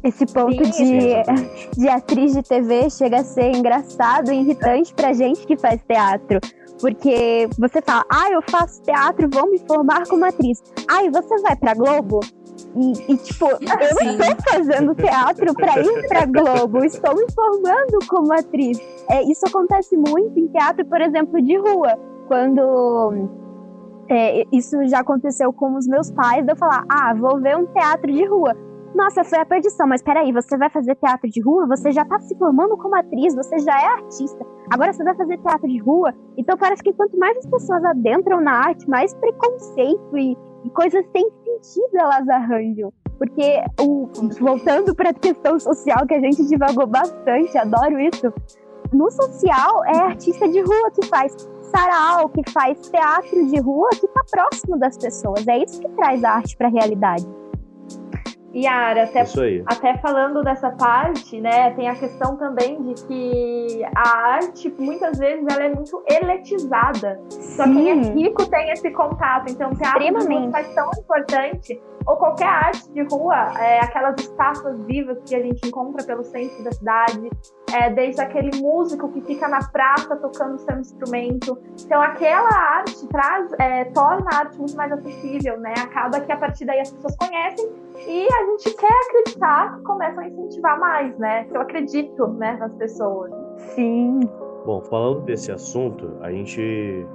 Esse ponto Sim, de, de atriz de TV chega a ser engraçado e irritante pra gente que faz teatro. Porque você fala, ah, eu faço teatro, vou me formar como atriz. Ah, e você vai pra Globo? E, e, tipo, eu Sim. estou fazendo teatro para ir pra Globo, estou me formando como atriz. É, isso acontece muito em teatro, por exemplo, de rua. Quando é, isso já aconteceu com os meus pais, de eu falar, ah, vou ver um teatro de rua nossa, foi a perdição, mas peraí, você vai fazer teatro de rua? Você já tá se formando como atriz, você já é artista. Agora você vai fazer teatro de rua? Então parece que quanto mais as pessoas adentram na arte, mais preconceito e, e coisas sem sentido elas arranjam. Porque, o, voltando para a questão social, que a gente divagou bastante, adoro isso, no social é artista de rua que faz sarau, que faz teatro de rua, que está próximo das pessoas. É isso que traz a arte para a realidade. Yara, até, até falando dessa parte, né, tem a questão também de que a arte, muitas vezes, ela é muito eletizada. Sim. Só quem é rico tem esse contato. Então, o teatro de faz tão importante ou qualquer arte de rua, é, aquelas estátuas vivas que a gente encontra pelo centro da cidade, é, desde aquele músico que fica na praça tocando seu instrumento. Então, aquela arte traz, é, torna a arte muito mais acessível, né? Acaba que a partir daí as pessoas conhecem e a gente quer acreditar que começam a incentivar mais, né? Eu acredito, né, nas pessoas. Sim. Bom, falando desse assunto, a gente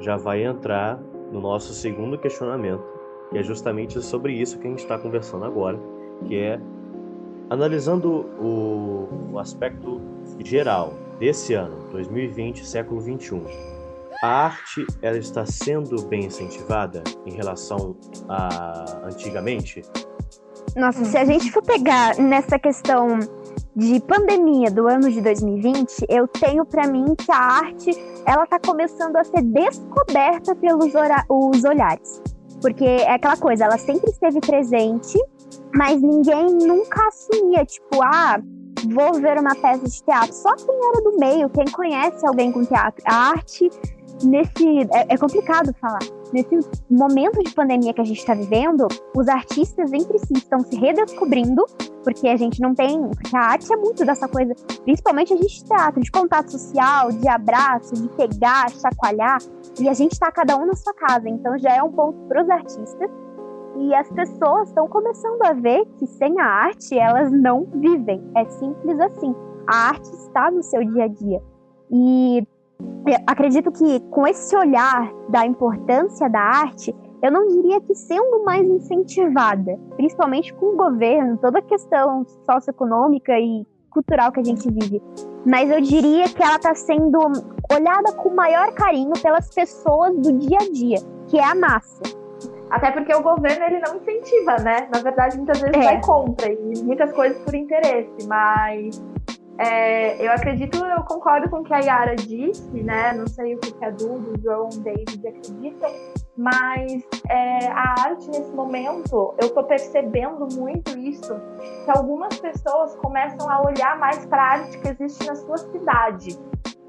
já vai entrar no nosso segundo questionamento, e é justamente sobre isso que a gente está conversando agora, que é analisando o, o aspecto geral desse ano, 2020, século 21. A arte ela está sendo bem incentivada em relação a antigamente? Nossa, se a gente for pegar nessa questão de pandemia do ano de 2020, eu tenho para mim que a arte ela está começando a ser descoberta pelos os olhares. Porque é aquela coisa, ela sempre esteve presente, mas ninguém nunca assumia, tipo, ah, vou ver uma peça de teatro. Só quem era do meio, quem conhece alguém com teatro. A arte, nesse. É, é complicado falar. Nesse momento de pandemia que a gente está vivendo, os artistas entre si estão se redescobrindo, porque a gente não tem. Porque a arte é muito dessa coisa, principalmente a gente de teatro, de contato social, de abraço, de pegar, chacoalhar. E a gente está cada um na sua casa, então já é um ponto para os artistas. E as pessoas estão começando a ver que sem a arte elas não vivem. É simples assim. A arte está no seu dia a dia. E acredito que com esse olhar da importância da arte, eu não diria que sendo mais incentivada, principalmente com o governo, toda a questão socioeconômica e cultural que a gente vive, mas eu diria que ela está sendo olhada com maior carinho pelas pessoas do dia a dia, que é a massa. Até porque o governo ele não incentiva, né? Na verdade, muitas vezes é. vai contra e muitas coisas por interesse, mas é, eu acredito, eu concordo com o que a Yara disse, né? Não sei o que a Dudu, João, David acreditam, mas é, a arte nesse momento, eu tô percebendo muito isso, que algumas pessoas começam a olhar mais para a arte que existe na sua cidade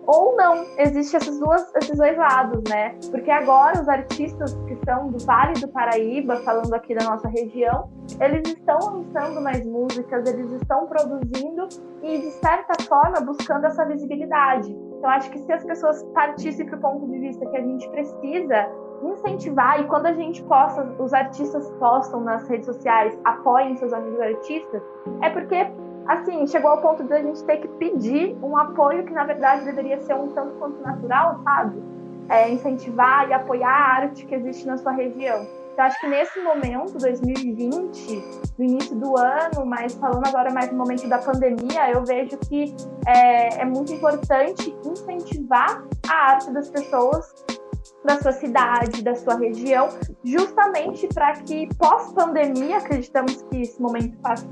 ou não. Existem esses, esses dois lados, né? Porque agora os artistas que são do Vale do Paraíba, falando aqui da nossa região, eles estão lançando mais músicas, eles estão produzindo e, de certa forma, buscando essa visibilidade. Então, acho que se as pessoas partissem para o ponto de vista que a gente precisa incentivar, e quando a gente posta, os artistas postam nas redes sociais, apoiem seus amigos artistas, é porque assim, chegou ao ponto de a gente ter que pedir um apoio que, na verdade, deveria ser um tanto quanto natural, sabe? É, incentivar e apoiar a arte que existe na sua região. Então, acho que nesse momento, 2020, no início do ano, mas falando agora mais no momento da pandemia, eu vejo que é, é muito importante incentivar a arte das pessoas da sua cidade, da sua região, justamente para que pós-pandemia, acreditamos que esse momento passe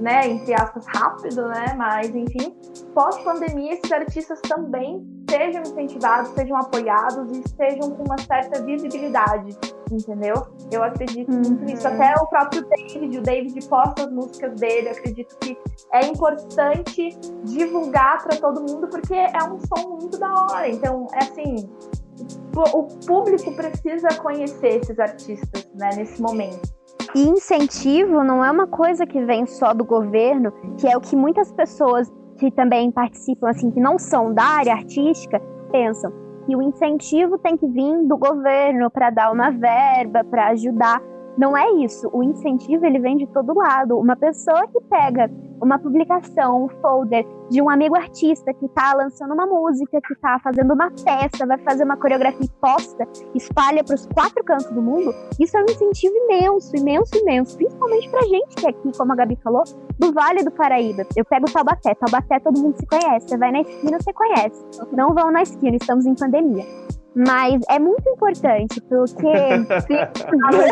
né, entre aspas, rápido, né? Mas, enfim, pós-pandemia, esses artistas também sejam incentivados, sejam apoiados e estejam com uma certa visibilidade, entendeu? Eu acredito uhum. muito nisso. Até o próprio David, o David posta as músicas dele, eu acredito que é importante divulgar para todo mundo, porque é um som muito da hora. Então, é assim, o público precisa conhecer esses artistas, né, nesse momento. E incentivo não é uma coisa que vem só do governo, que é o que muitas pessoas que também participam, assim, que não são da área artística, pensam que o incentivo tem que vir do governo para dar uma verba, para ajudar. Não é isso. O incentivo ele vem de todo lado. Uma pessoa que pega uma publicação, um folder de um amigo artista que está lançando uma música, que está fazendo uma peça, vai fazer uma coreografia posta, espalha para os quatro cantos do mundo, isso é um incentivo imenso, imenso, imenso. Principalmente para gente que é aqui, como a Gabi falou, do Vale do Paraíba. Eu pego Taubaté. Taubaté todo mundo se conhece. Você vai na esquina, você conhece. Não vão na esquina, estamos em pandemia. Mas é muito importante, porque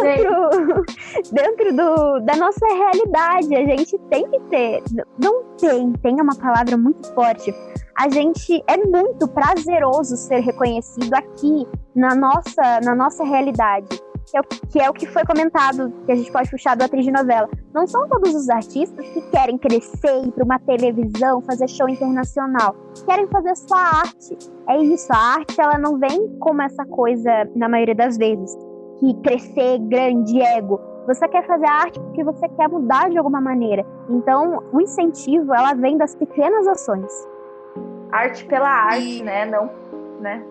dentro, dentro do, da nossa realidade, a gente tem que ter. Não tem, tem uma palavra muito forte. A gente é muito prazeroso ser reconhecido aqui na nossa, na nossa realidade que é, o, que é o que foi comentado, que a gente pode puxar do atriz de novela. Não são todos os artistas que querem crescer, ir para uma televisão, fazer show internacional. Querem fazer sua arte. É isso, a arte ela não vem como essa coisa, na maioria das vezes, que crescer grande ego. Você quer fazer arte porque você quer mudar de alguma maneira. Então, o incentivo, ela vem das pequenas ações. Arte pela arte, e... né? Não, né?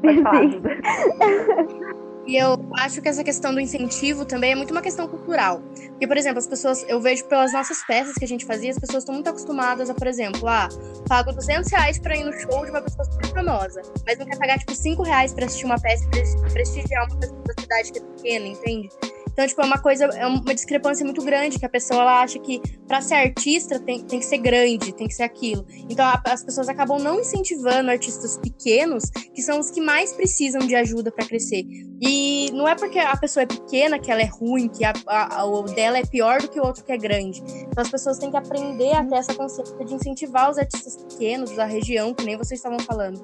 Pode falar. E eu acho que essa questão do incentivo também é muito uma questão cultural. Porque, por exemplo, as pessoas, eu vejo pelas nossas peças que a gente fazia, as pessoas estão muito acostumadas a, por exemplo, ah, pago 200 reais pra ir no show de uma pessoa super famosa, mas não quer pagar, tipo, 5 reais pra assistir uma peça e prestigiar uma pessoa da cidade que é pequena, entende? Então, tipo, é uma coisa, é uma discrepância muito grande, que a pessoa ela acha que para ser artista tem, tem que ser grande, tem que ser aquilo. Então, a, as pessoas acabam não incentivando artistas pequenos, que são os que mais precisam de ajuda para crescer. E não é porque a pessoa é pequena que ela é ruim, que a, a, o dela é pior do que o outro que é grande. Então, as pessoas têm que aprender a ter essa consciência de incentivar os artistas pequenos da região, que nem vocês estavam falando.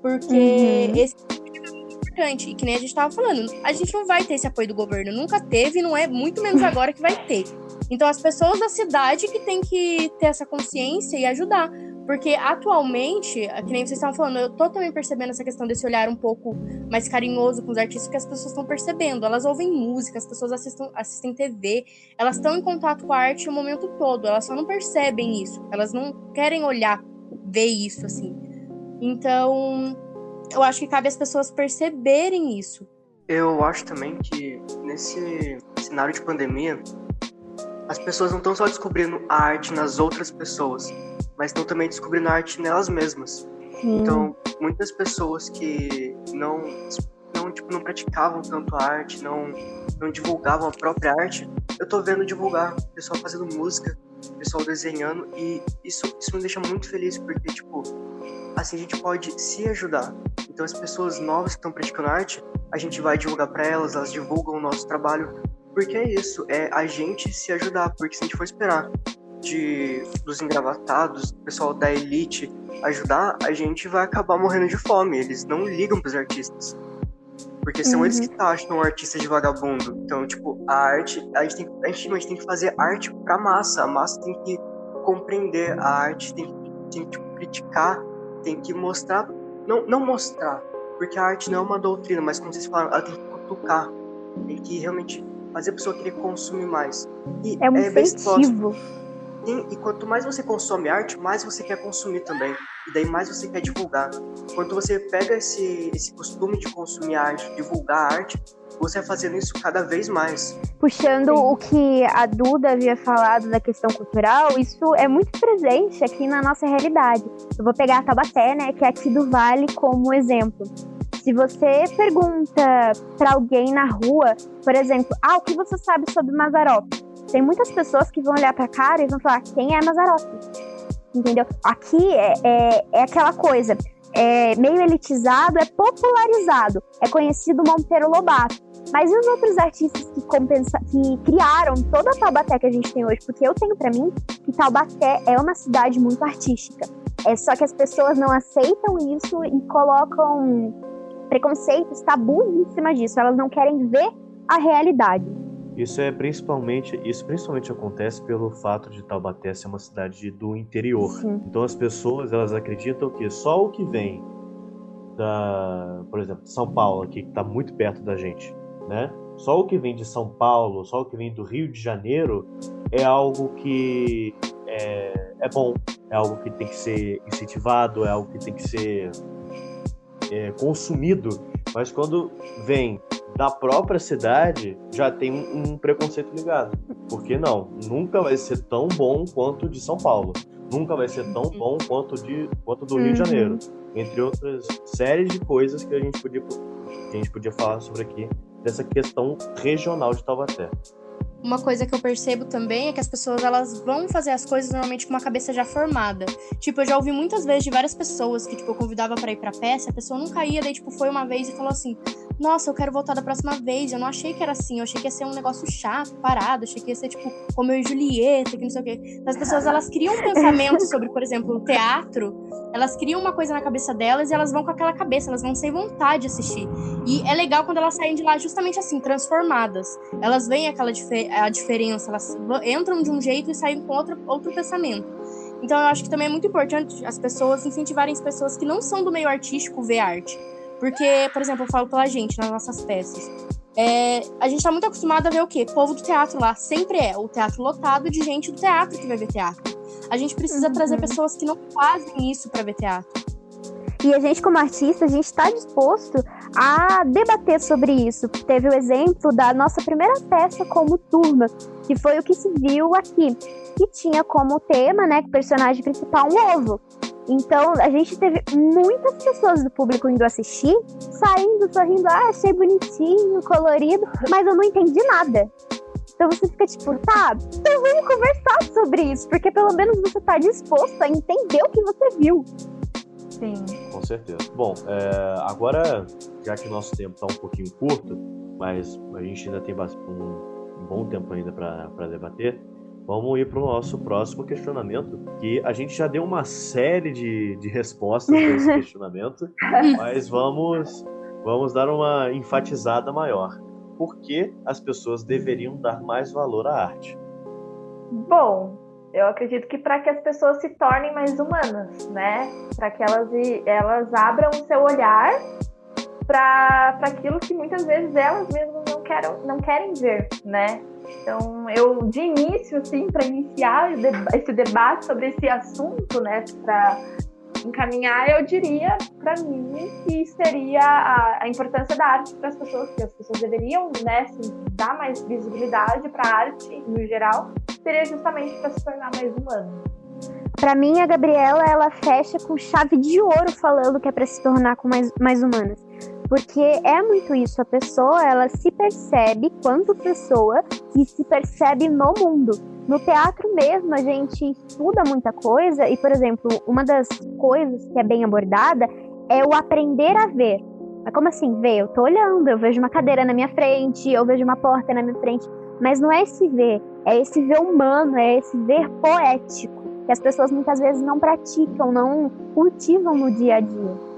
Porque uhum. esse importante. E que nem a gente estava falando, a gente não vai ter esse apoio do governo. Nunca teve, não é muito menos agora que vai ter. Então as pessoas da cidade que tem que ter essa consciência e ajudar. Porque atualmente, que nem vocês estavam falando, eu tô também percebendo essa questão desse olhar um pouco mais carinhoso com os artistas, que as pessoas estão percebendo. Elas ouvem música, as pessoas assistem, assistem TV, elas estão em contato com a arte o momento todo, elas só não percebem isso. Elas não querem olhar, ver isso, assim. Então, eu acho que cabe às pessoas perceberem isso. Eu acho também que nesse cenário de pandemia, as pessoas não estão só descobrindo a arte nas outras pessoas, mas estão também descobrindo a arte nelas mesmas. Sim. Então, muitas pessoas que não não tipo não praticavam tanto a arte, não não divulgavam a própria arte, eu tô vendo divulgar, pessoal fazendo música, pessoal desenhando e isso isso me deixa muito feliz porque tipo assim a gente pode se ajudar. Então as pessoas novas que estão praticando arte, a gente vai divulgar para elas, elas divulgam o nosso trabalho, porque é isso, é a gente se ajudar, porque se a gente for esperar de dos engravatados, do pessoal da elite ajudar, a gente vai acabar morrendo de fome. Eles não ligam para os artistas. Porque são uhum. eles que taxam o artista de vagabundo. Então, tipo, a arte, a gente tem, a gente, a gente tem que fazer arte pra massa. A massa tem que compreender a arte, tem, tem que tipo, criticar tem que mostrar, não, não mostrar, porque a arte não é uma doutrina, mas como vocês falaram, ela tem que cutucar, tem que realmente fazer a pessoa querer consumir mais. E é um é incentivo. E quanto mais você consome arte, mais você quer consumir também. E daí mais você quer divulgar. Quando você pega esse, esse costume de consumir arte, divulgar arte, você vai fazendo isso cada vez mais. Puxando o que a Duda havia falado da questão cultural, isso é muito presente aqui na nossa realidade. Eu vou pegar a Tabaté, né, que é aqui do Vale, como exemplo. Se você pergunta para alguém na rua, por exemplo, ah, o que você sabe sobre Mazarop? Tem muitas pessoas que vão olhar para cara e vão falar, quem é Mazarop? Entendeu? Aqui é, é, é aquela coisa é meio elitizado, é popularizado, é conhecido Monteiro Lobato. Mas e os outros artistas que, compensa, que criaram toda a Taubaté que a gente tem hoje? Porque eu tenho para mim que Taubaté é uma cidade muito artística. É só que as pessoas não aceitam isso e colocam preconceitos, tabus em cima disso. Elas não querem ver a realidade. Isso é principalmente, isso principalmente acontece pelo fato de Taubaté ser uma cidade do interior. Sim. Então as pessoas elas acreditam que só o que vem da, por exemplo, São Paulo aqui que está muito perto da gente, né? Só o que vem de São Paulo, só o que vem do Rio de Janeiro é algo que é, é bom, é algo que tem que ser incentivado, é algo que tem que ser é, consumido. Mas quando vem da própria cidade já tem um, preconceito ligado. Porque não, nunca vai ser tão bom quanto de São Paulo. Nunca vai ser tão bom quanto, de, quanto do Rio de uhum. Janeiro. Entre outras séries de coisas que a gente podia, a gente podia falar sobre aqui, dessa questão regional de Taubaté. uma coisa que eu percebo também é que as pessoas elas vão fazer as coisas normalmente com uma cabeça já formada. Tipo, eu já ouvi muitas vezes de várias pessoas que tipo eu convidava para ir para peça, a pessoa nunca ia, daí tipo foi uma vez e falou assim: "Nossa, eu quero voltar da próxima vez. Eu não achei que era assim, eu achei que ia ser um negócio chato, parado, achei que ia ser tipo como eu e Julieta, que não sei o quê". As pessoas elas criam um pensamento sobre, por exemplo, o teatro, elas criam uma coisa na cabeça delas e elas vão com aquela cabeça, elas vão sem vontade de assistir. E é legal quando elas saem de lá justamente assim, transformadas. Elas veem aquela diferença a diferença, elas entram de um jeito e saem com outro, outro pensamento. Então eu acho que também é muito importante as pessoas incentivarem as pessoas que não são do meio artístico ver arte. Porque, por exemplo, eu falo pela gente nas nossas peças. É, a gente tá muito acostumado a ver o quê? Povo do teatro lá sempre é o teatro lotado de gente do teatro que vai ver teatro. A gente precisa uhum. trazer pessoas que não fazem isso para ver teatro. E a gente, como artista, a gente está disposto a debater sobre isso. Teve o exemplo da nossa primeira peça como turma, que foi o que se viu aqui, que tinha como tema, né, personagem principal um ovo. Então, a gente teve muitas pessoas do público indo assistir, saindo, sorrindo, ah, achei bonitinho, colorido, mas eu não entendi nada. Então você fica tipo, tá, então vamos conversar sobre isso, porque pelo menos você tá disposto a entender o que você viu. Sim. Com certeza. Bom, é, agora, já que o nosso tempo está um pouquinho curto, mas a gente ainda tem um, um bom tempo ainda para debater, vamos ir para o nosso próximo questionamento, que a gente já deu uma série de, de respostas para esse questionamento, mas vamos, vamos dar uma enfatizada maior. Por que as pessoas deveriam dar mais valor à arte? Bom, eu acredito que para que as pessoas se tornem mais humanas, né? Para que elas, elas abram o seu olhar para aquilo que muitas vezes elas mesmas não, querem não querem ver, né? Então, eu, de início, assim, para iniciar esse debate sobre esse assunto, né, para encaminhar, eu diria para mim que seria a, a importância da arte para as pessoas, que as pessoas deveriam né, assim, dar mais visibilidade para a arte no geral, seria justamente para se tornar mais humano. Para mim, a Gabriela ela fecha com chave de ouro falando que é para se tornar com mais, mais humanas. Porque é muito isso, a pessoa ela se percebe quanto pessoa e se percebe no mundo. No teatro mesmo, a gente estuda muita coisa e, por exemplo, uma das coisas que é bem abordada é o aprender a ver. Mas como assim ver? Eu tô olhando, eu vejo uma cadeira na minha frente, eu vejo uma porta na minha frente, mas não é esse ver, é esse ver humano, é esse ver poético, que as pessoas muitas vezes não praticam, não cultivam no dia a dia.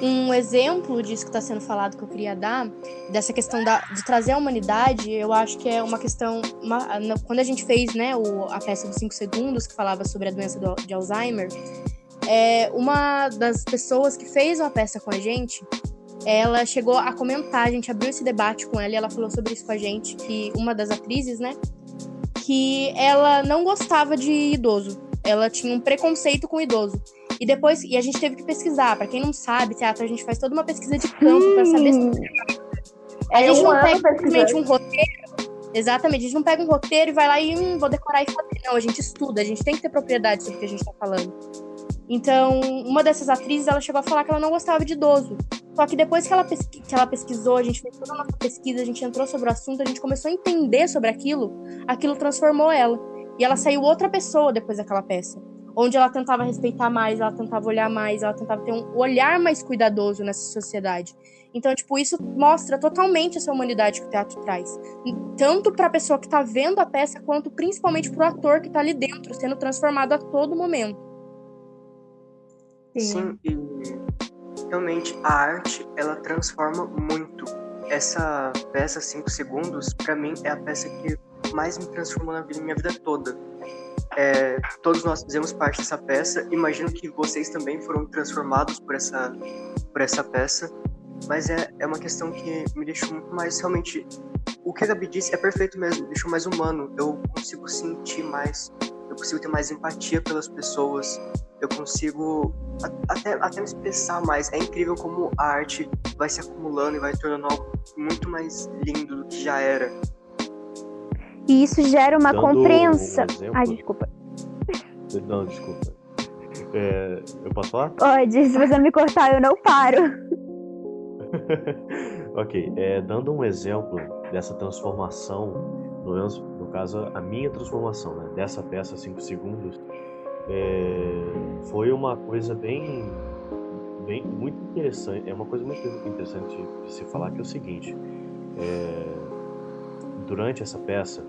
Um exemplo disso que está sendo falado que eu queria dar, dessa questão da, de trazer a humanidade, eu acho que é uma questão. Uma, quando a gente fez né, o, a peça dos 5 segundos, que falava sobre a doença do, de Alzheimer, é, uma das pessoas que fez a peça com a gente, ela chegou a comentar, a gente abriu esse debate com ela e ela falou sobre isso com a gente, que uma das atrizes, né, que ela não gostava de idoso. Ela tinha um preconceito com idoso. E depois, e a gente teve que pesquisar. Para quem não sabe, teatro, a gente faz toda uma pesquisa de campo para saber se. A gente não pega simplesmente um roteiro. Exatamente, a gente não pega um roteiro e vai lá e hum, vou decorar e fazer. Não, a gente estuda, a gente tem que ter propriedade sobre o que a gente tá falando. Então, uma dessas atrizes, ela chegou a falar que ela não gostava de idoso. Só que depois que ela, pesqui que ela pesquisou, a gente fez toda a nossa pesquisa, a gente entrou sobre o assunto, a gente começou a entender sobre aquilo, aquilo transformou ela. E ela saiu outra pessoa depois daquela peça onde ela tentava respeitar mais, ela tentava olhar mais, ela tentava ter um olhar mais cuidadoso nessa sociedade. Então, tipo, isso mostra totalmente essa humanidade que o teatro traz. Tanto para a pessoa que está vendo a peça, quanto principalmente para o ator que está ali dentro, sendo transformado a todo momento. Sim. Sim, e realmente a arte, ela transforma muito. Essa peça 5 segundos, para mim, é a peça que mais me transformou na vida, minha vida toda é, todos nós fizemos parte dessa peça. Imagino que vocês também foram transformados por essa, por essa peça. Mas é, é uma questão que me deixou muito mais realmente. O que a Gabi disse é perfeito mesmo, me deixou mais humano. Eu consigo sentir mais, eu consigo ter mais empatia pelas pessoas, eu consigo até, até me expressar mais. É incrível como a arte vai se acumulando e vai tornando algo muito mais lindo do que já era. E isso gera uma Dando compreensão. Um Ai, desculpa. Não, desculpa. É, eu posso falar? Pode, se você me cortar, eu não paro. Ok, é, dando um exemplo dessa transformação, no, menos, no caso, a minha transformação, né, dessa peça 5 segundos, é, foi uma coisa bem, bem, muito interessante, é uma coisa muito interessante de se falar, que é o seguinte, é, durante essa peça,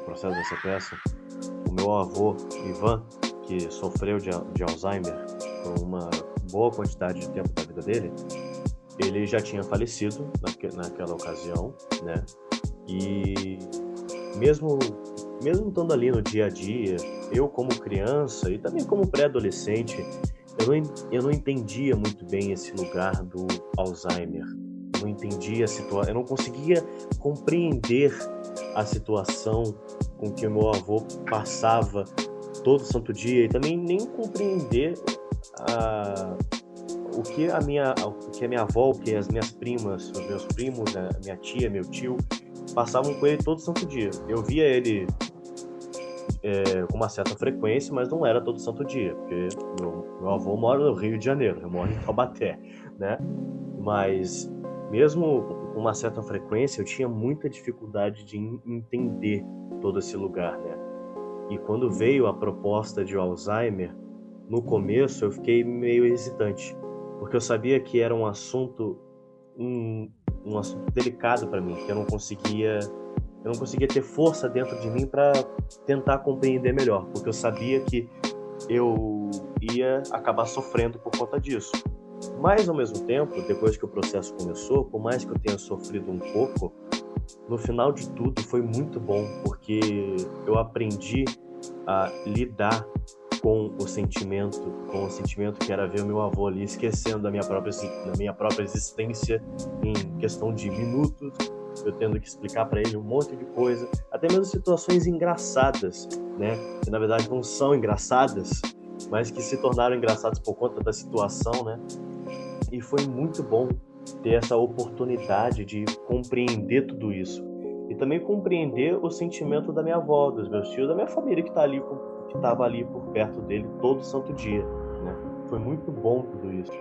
o processo dessa peça, o meu avô, Ivan, que sofreu de, de Alzheimer por uma boa quantidade de tempo da vida dele, ele já tinha falecido naque, naquela ocasião, né? E mesmo mesmo estando ali no dia a dia, eu como criança e também como pré-adolescente, eu não, eu não entendia muito bem esse lugar do Alzheimer. Não entendia a situação, eu não conseguia compreender a situação com que meu avô passava todo santo dia e também nem compreender a, o que a minha, o que a minha avó, o que as minhas primas, os meus primos, a minha tia, meu tio, passavam com ele todo santo dia. Eu via ele é, com uma certa frequência, mas não era todo santo dia, porque meu, meu avô mora no Rio de Janeiro, eu moro em Taubaté, né? Mas mesmo uma certa frequência, eu tinha muita dificuldade de entender todo esse lugar, né? E quando veio a proposta de Alzheimer, no começo eu fiquei meio hesitante, porque eu sabia que era um assunto um, um assunto delicado para mim, que eu não conseguia eu não conseguia ter força dentro de mim para tentar compreender melhor, porque eu sabia que eu ia acabar sofrendo por conta disso. Mas ao mesmo tempo, depois que o processo começou, por mais que eu tenha sofrido um pouco, no final de tudo foi muito bom, porque eu aprendi a lidar com o sentimento, com o sentimento que era ver meu avô ali esquecendo da minha própria, da minha própria existência em questão de minutos, eu tendo que explicar para ele um monte de coisa, até mesmo situações engraçadas, né? Que na verdade não são engraçadas, mas que se tornaram engraçadas por conta da situação, né? E foi muito bom ter essa oportunidade de compreender tudo isso e também compreender o sentimento da minha avó, dos meus tios, da minha família que está ali que estava ali por perto dele todo santo dia, né? Foi muito bom tudo isso.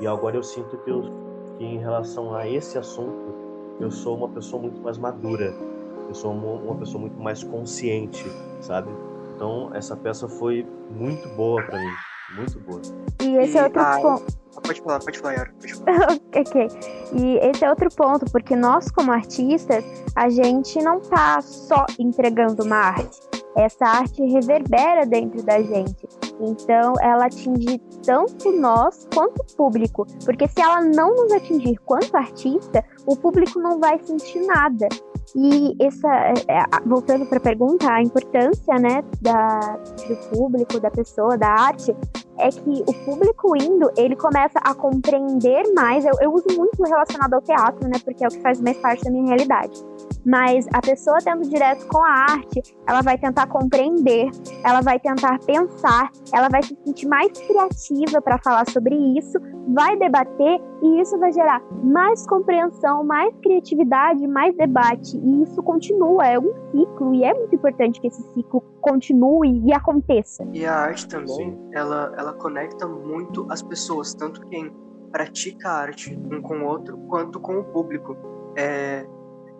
E agora eu sinto que, eu, que em relação a esse assunto, eu sou uma pessoa muito mais madura. Eu sou uma, uma pessoa muito mais consciente, sabe? Então essa peça foi muito boa para mim, muito boa. E esse e, é outro ah, ponto. Pode falar, pode falar, Yara. Pode falar. ok. E esse é outro ponto, porque nós, como artistas, a gente não tá só entregando uma arte essa arte reverbera dentro da gente. Então, ela atinge tanto nós quanto o público. Porque se ela não nos atingir quanto artista, o público não vai sentir nada. E essa, é, é, voltando para a pergunta, a importância né, da, do público, da pessoa, da arte, é que o público indo, ele começa a compreender mais. Eu, eu uso muito relacionado ao teatro, né? Porque é o que faz mais parte da minha realidade mas a pessoa tendo direto com a arte, ela vai tentar compreender, ela vai tentar pensar, ela vai se sentir mais criativa para falar sobre isso, vai debater e isso vai gerar mais compreensão, mais criatividade, mais debate e isso continua, é um ciclo e é muito importante que esse ciclo continue e aconteça. E a arte também, ela ela conecta muito as pessoas, tanto quem pratica arte um com o outro, quanto com o público. É,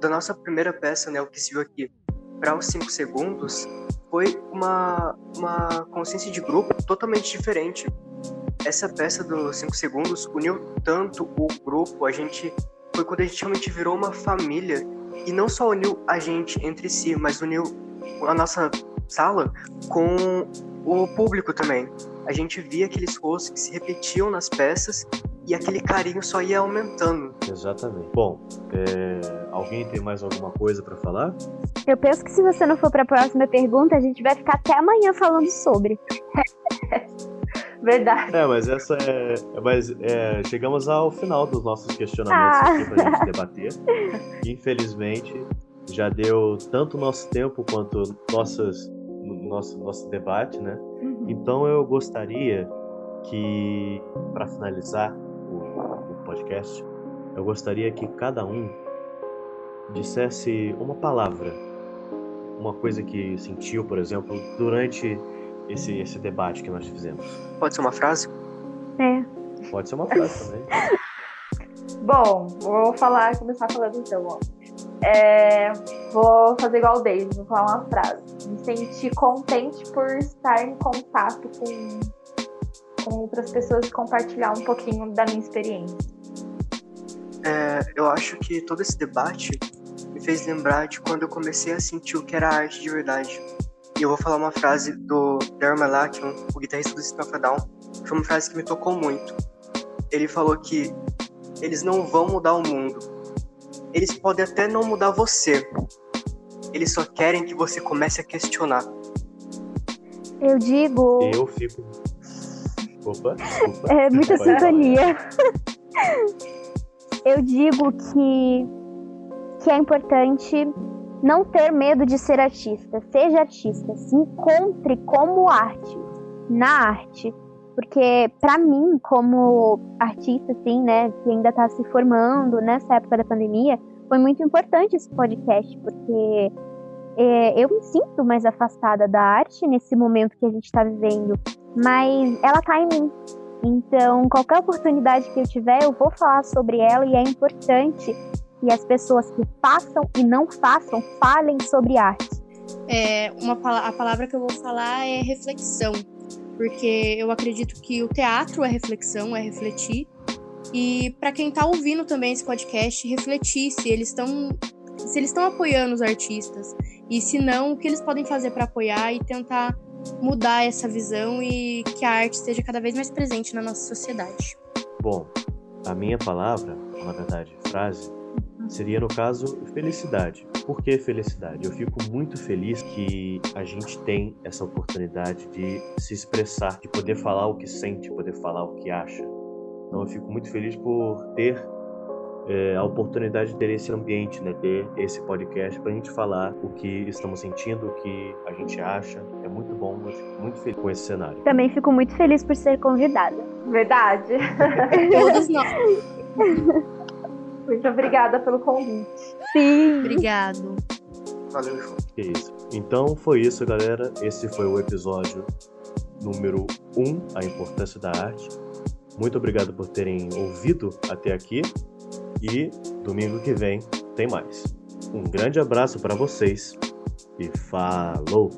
da nossa primeira peça, né, o que se viu aqui, para os 5 segundos, foi uma, uma consciência de grupo totalmente diferente. Essa peça dos 5 segundos uniu tanto o grupo, a gente foi quando a gente realmente virou uma família e não só uniu a gente entre si, mas uniu a nossa sala com o público também. A gente via aqueles rostos que se repetiam nas peças e aquele carinho só ia aumentando. Exatamente. Bom, é... alguém tem mais alguma coisa para falar? Eu penso que se você não for para a próxima pergunta, a gente vai ficar até amanhã falando sobre. Verdade. É, mas essa é. Mas é, chegamos ao final dos nossos questionamentos ah. aqui pra gente debater. Infelizmente, já deu tanto nosso tempo quanto nossas, nosso, nosso debate, né? Uhum. Então eu gostaria que, para finalizar, podcast, eu gostaria que cada um dissesse uma palavra, uma coisa que sentiu, por exemplo, durante esse, esse debate que nós fizemos. Pode ser uma frase? É. Pode ser uma frase também. Bom, vou falar, começar falando então, ó. É, vou fazer igual o David, vou falar uma frase. Me senti contente por estar em contato com, com outras pessoas e compartilhar um pouquinho da minha experiência. É, eu acho que todo esse debate me fez lembrar de quando eu comecei a sentir o que era arte de verdade. E eu vou falar uma frase do Darren Malakian, o guitarrista do System of a Down, que foi uma frase que me tocou muito. Ele falou que eles não vão mudar o mundo. Eles podem até não mudar você. Eles só querem que você comece a questionar. Eu digo. Eu fico. Opa, desculpa. É muita sintonia. Eu digo que, que é importante não ter medo de ser artista. Seja artista, se encontre como arte, na arte. Porque, pra mim, como artista, assim, né, que ainda tá se formando nessa época da pandemia, foi muito importante esse podcast, porque é, eu me sinto mais afastada da arte nesse momento que a gente tá vivendo, mas ela tá em mim. Então, qualquer oportunidade que eu tiver, eu vou falar sobre ela e é importante que as pessoas que façam e não façam falem sobre arte. É, uma, a palavra que eu vou falar é reflexão, porque eu acredito que o teatro é reflexão, é refletir. E para quem tá ouvindo também esse podcast, refletir se eles estão se eles estão apoiando os artistas e se não, o que eles podem fazer para apoiar e tentar mudar essa visão e que a arte esteja cada vez mais presente na nossa sociedade. Bom, a minha palavra, na verdade, frase, seria no caso felicidade. Por que felicidade? Eu fico muito feliz que a gente tem essa oportunidade de se expressar, de poder falar o que sente, poder falar o que acha. Então eu fico muito feliz por ter é, a oportunidade de ter esse ambiente, né, ter esse podcast para a gente falar o que estamos sentindo, o que a gente acha. É muito bom, eu fico muito feliz com esse cenário. Também fico muito feliz por ser convidada. Verdade. Todos nós. Muito obrigada pelo convite. Sim. Obrigado. Valeu, João. Que isso. Então foi isso, galera. Esse foi o episódio número 1, um, a importância da arte. Muito obrigado por terem ouvido até aqui e domingo que vem tem mais. Um grande abraço para vocês e falou!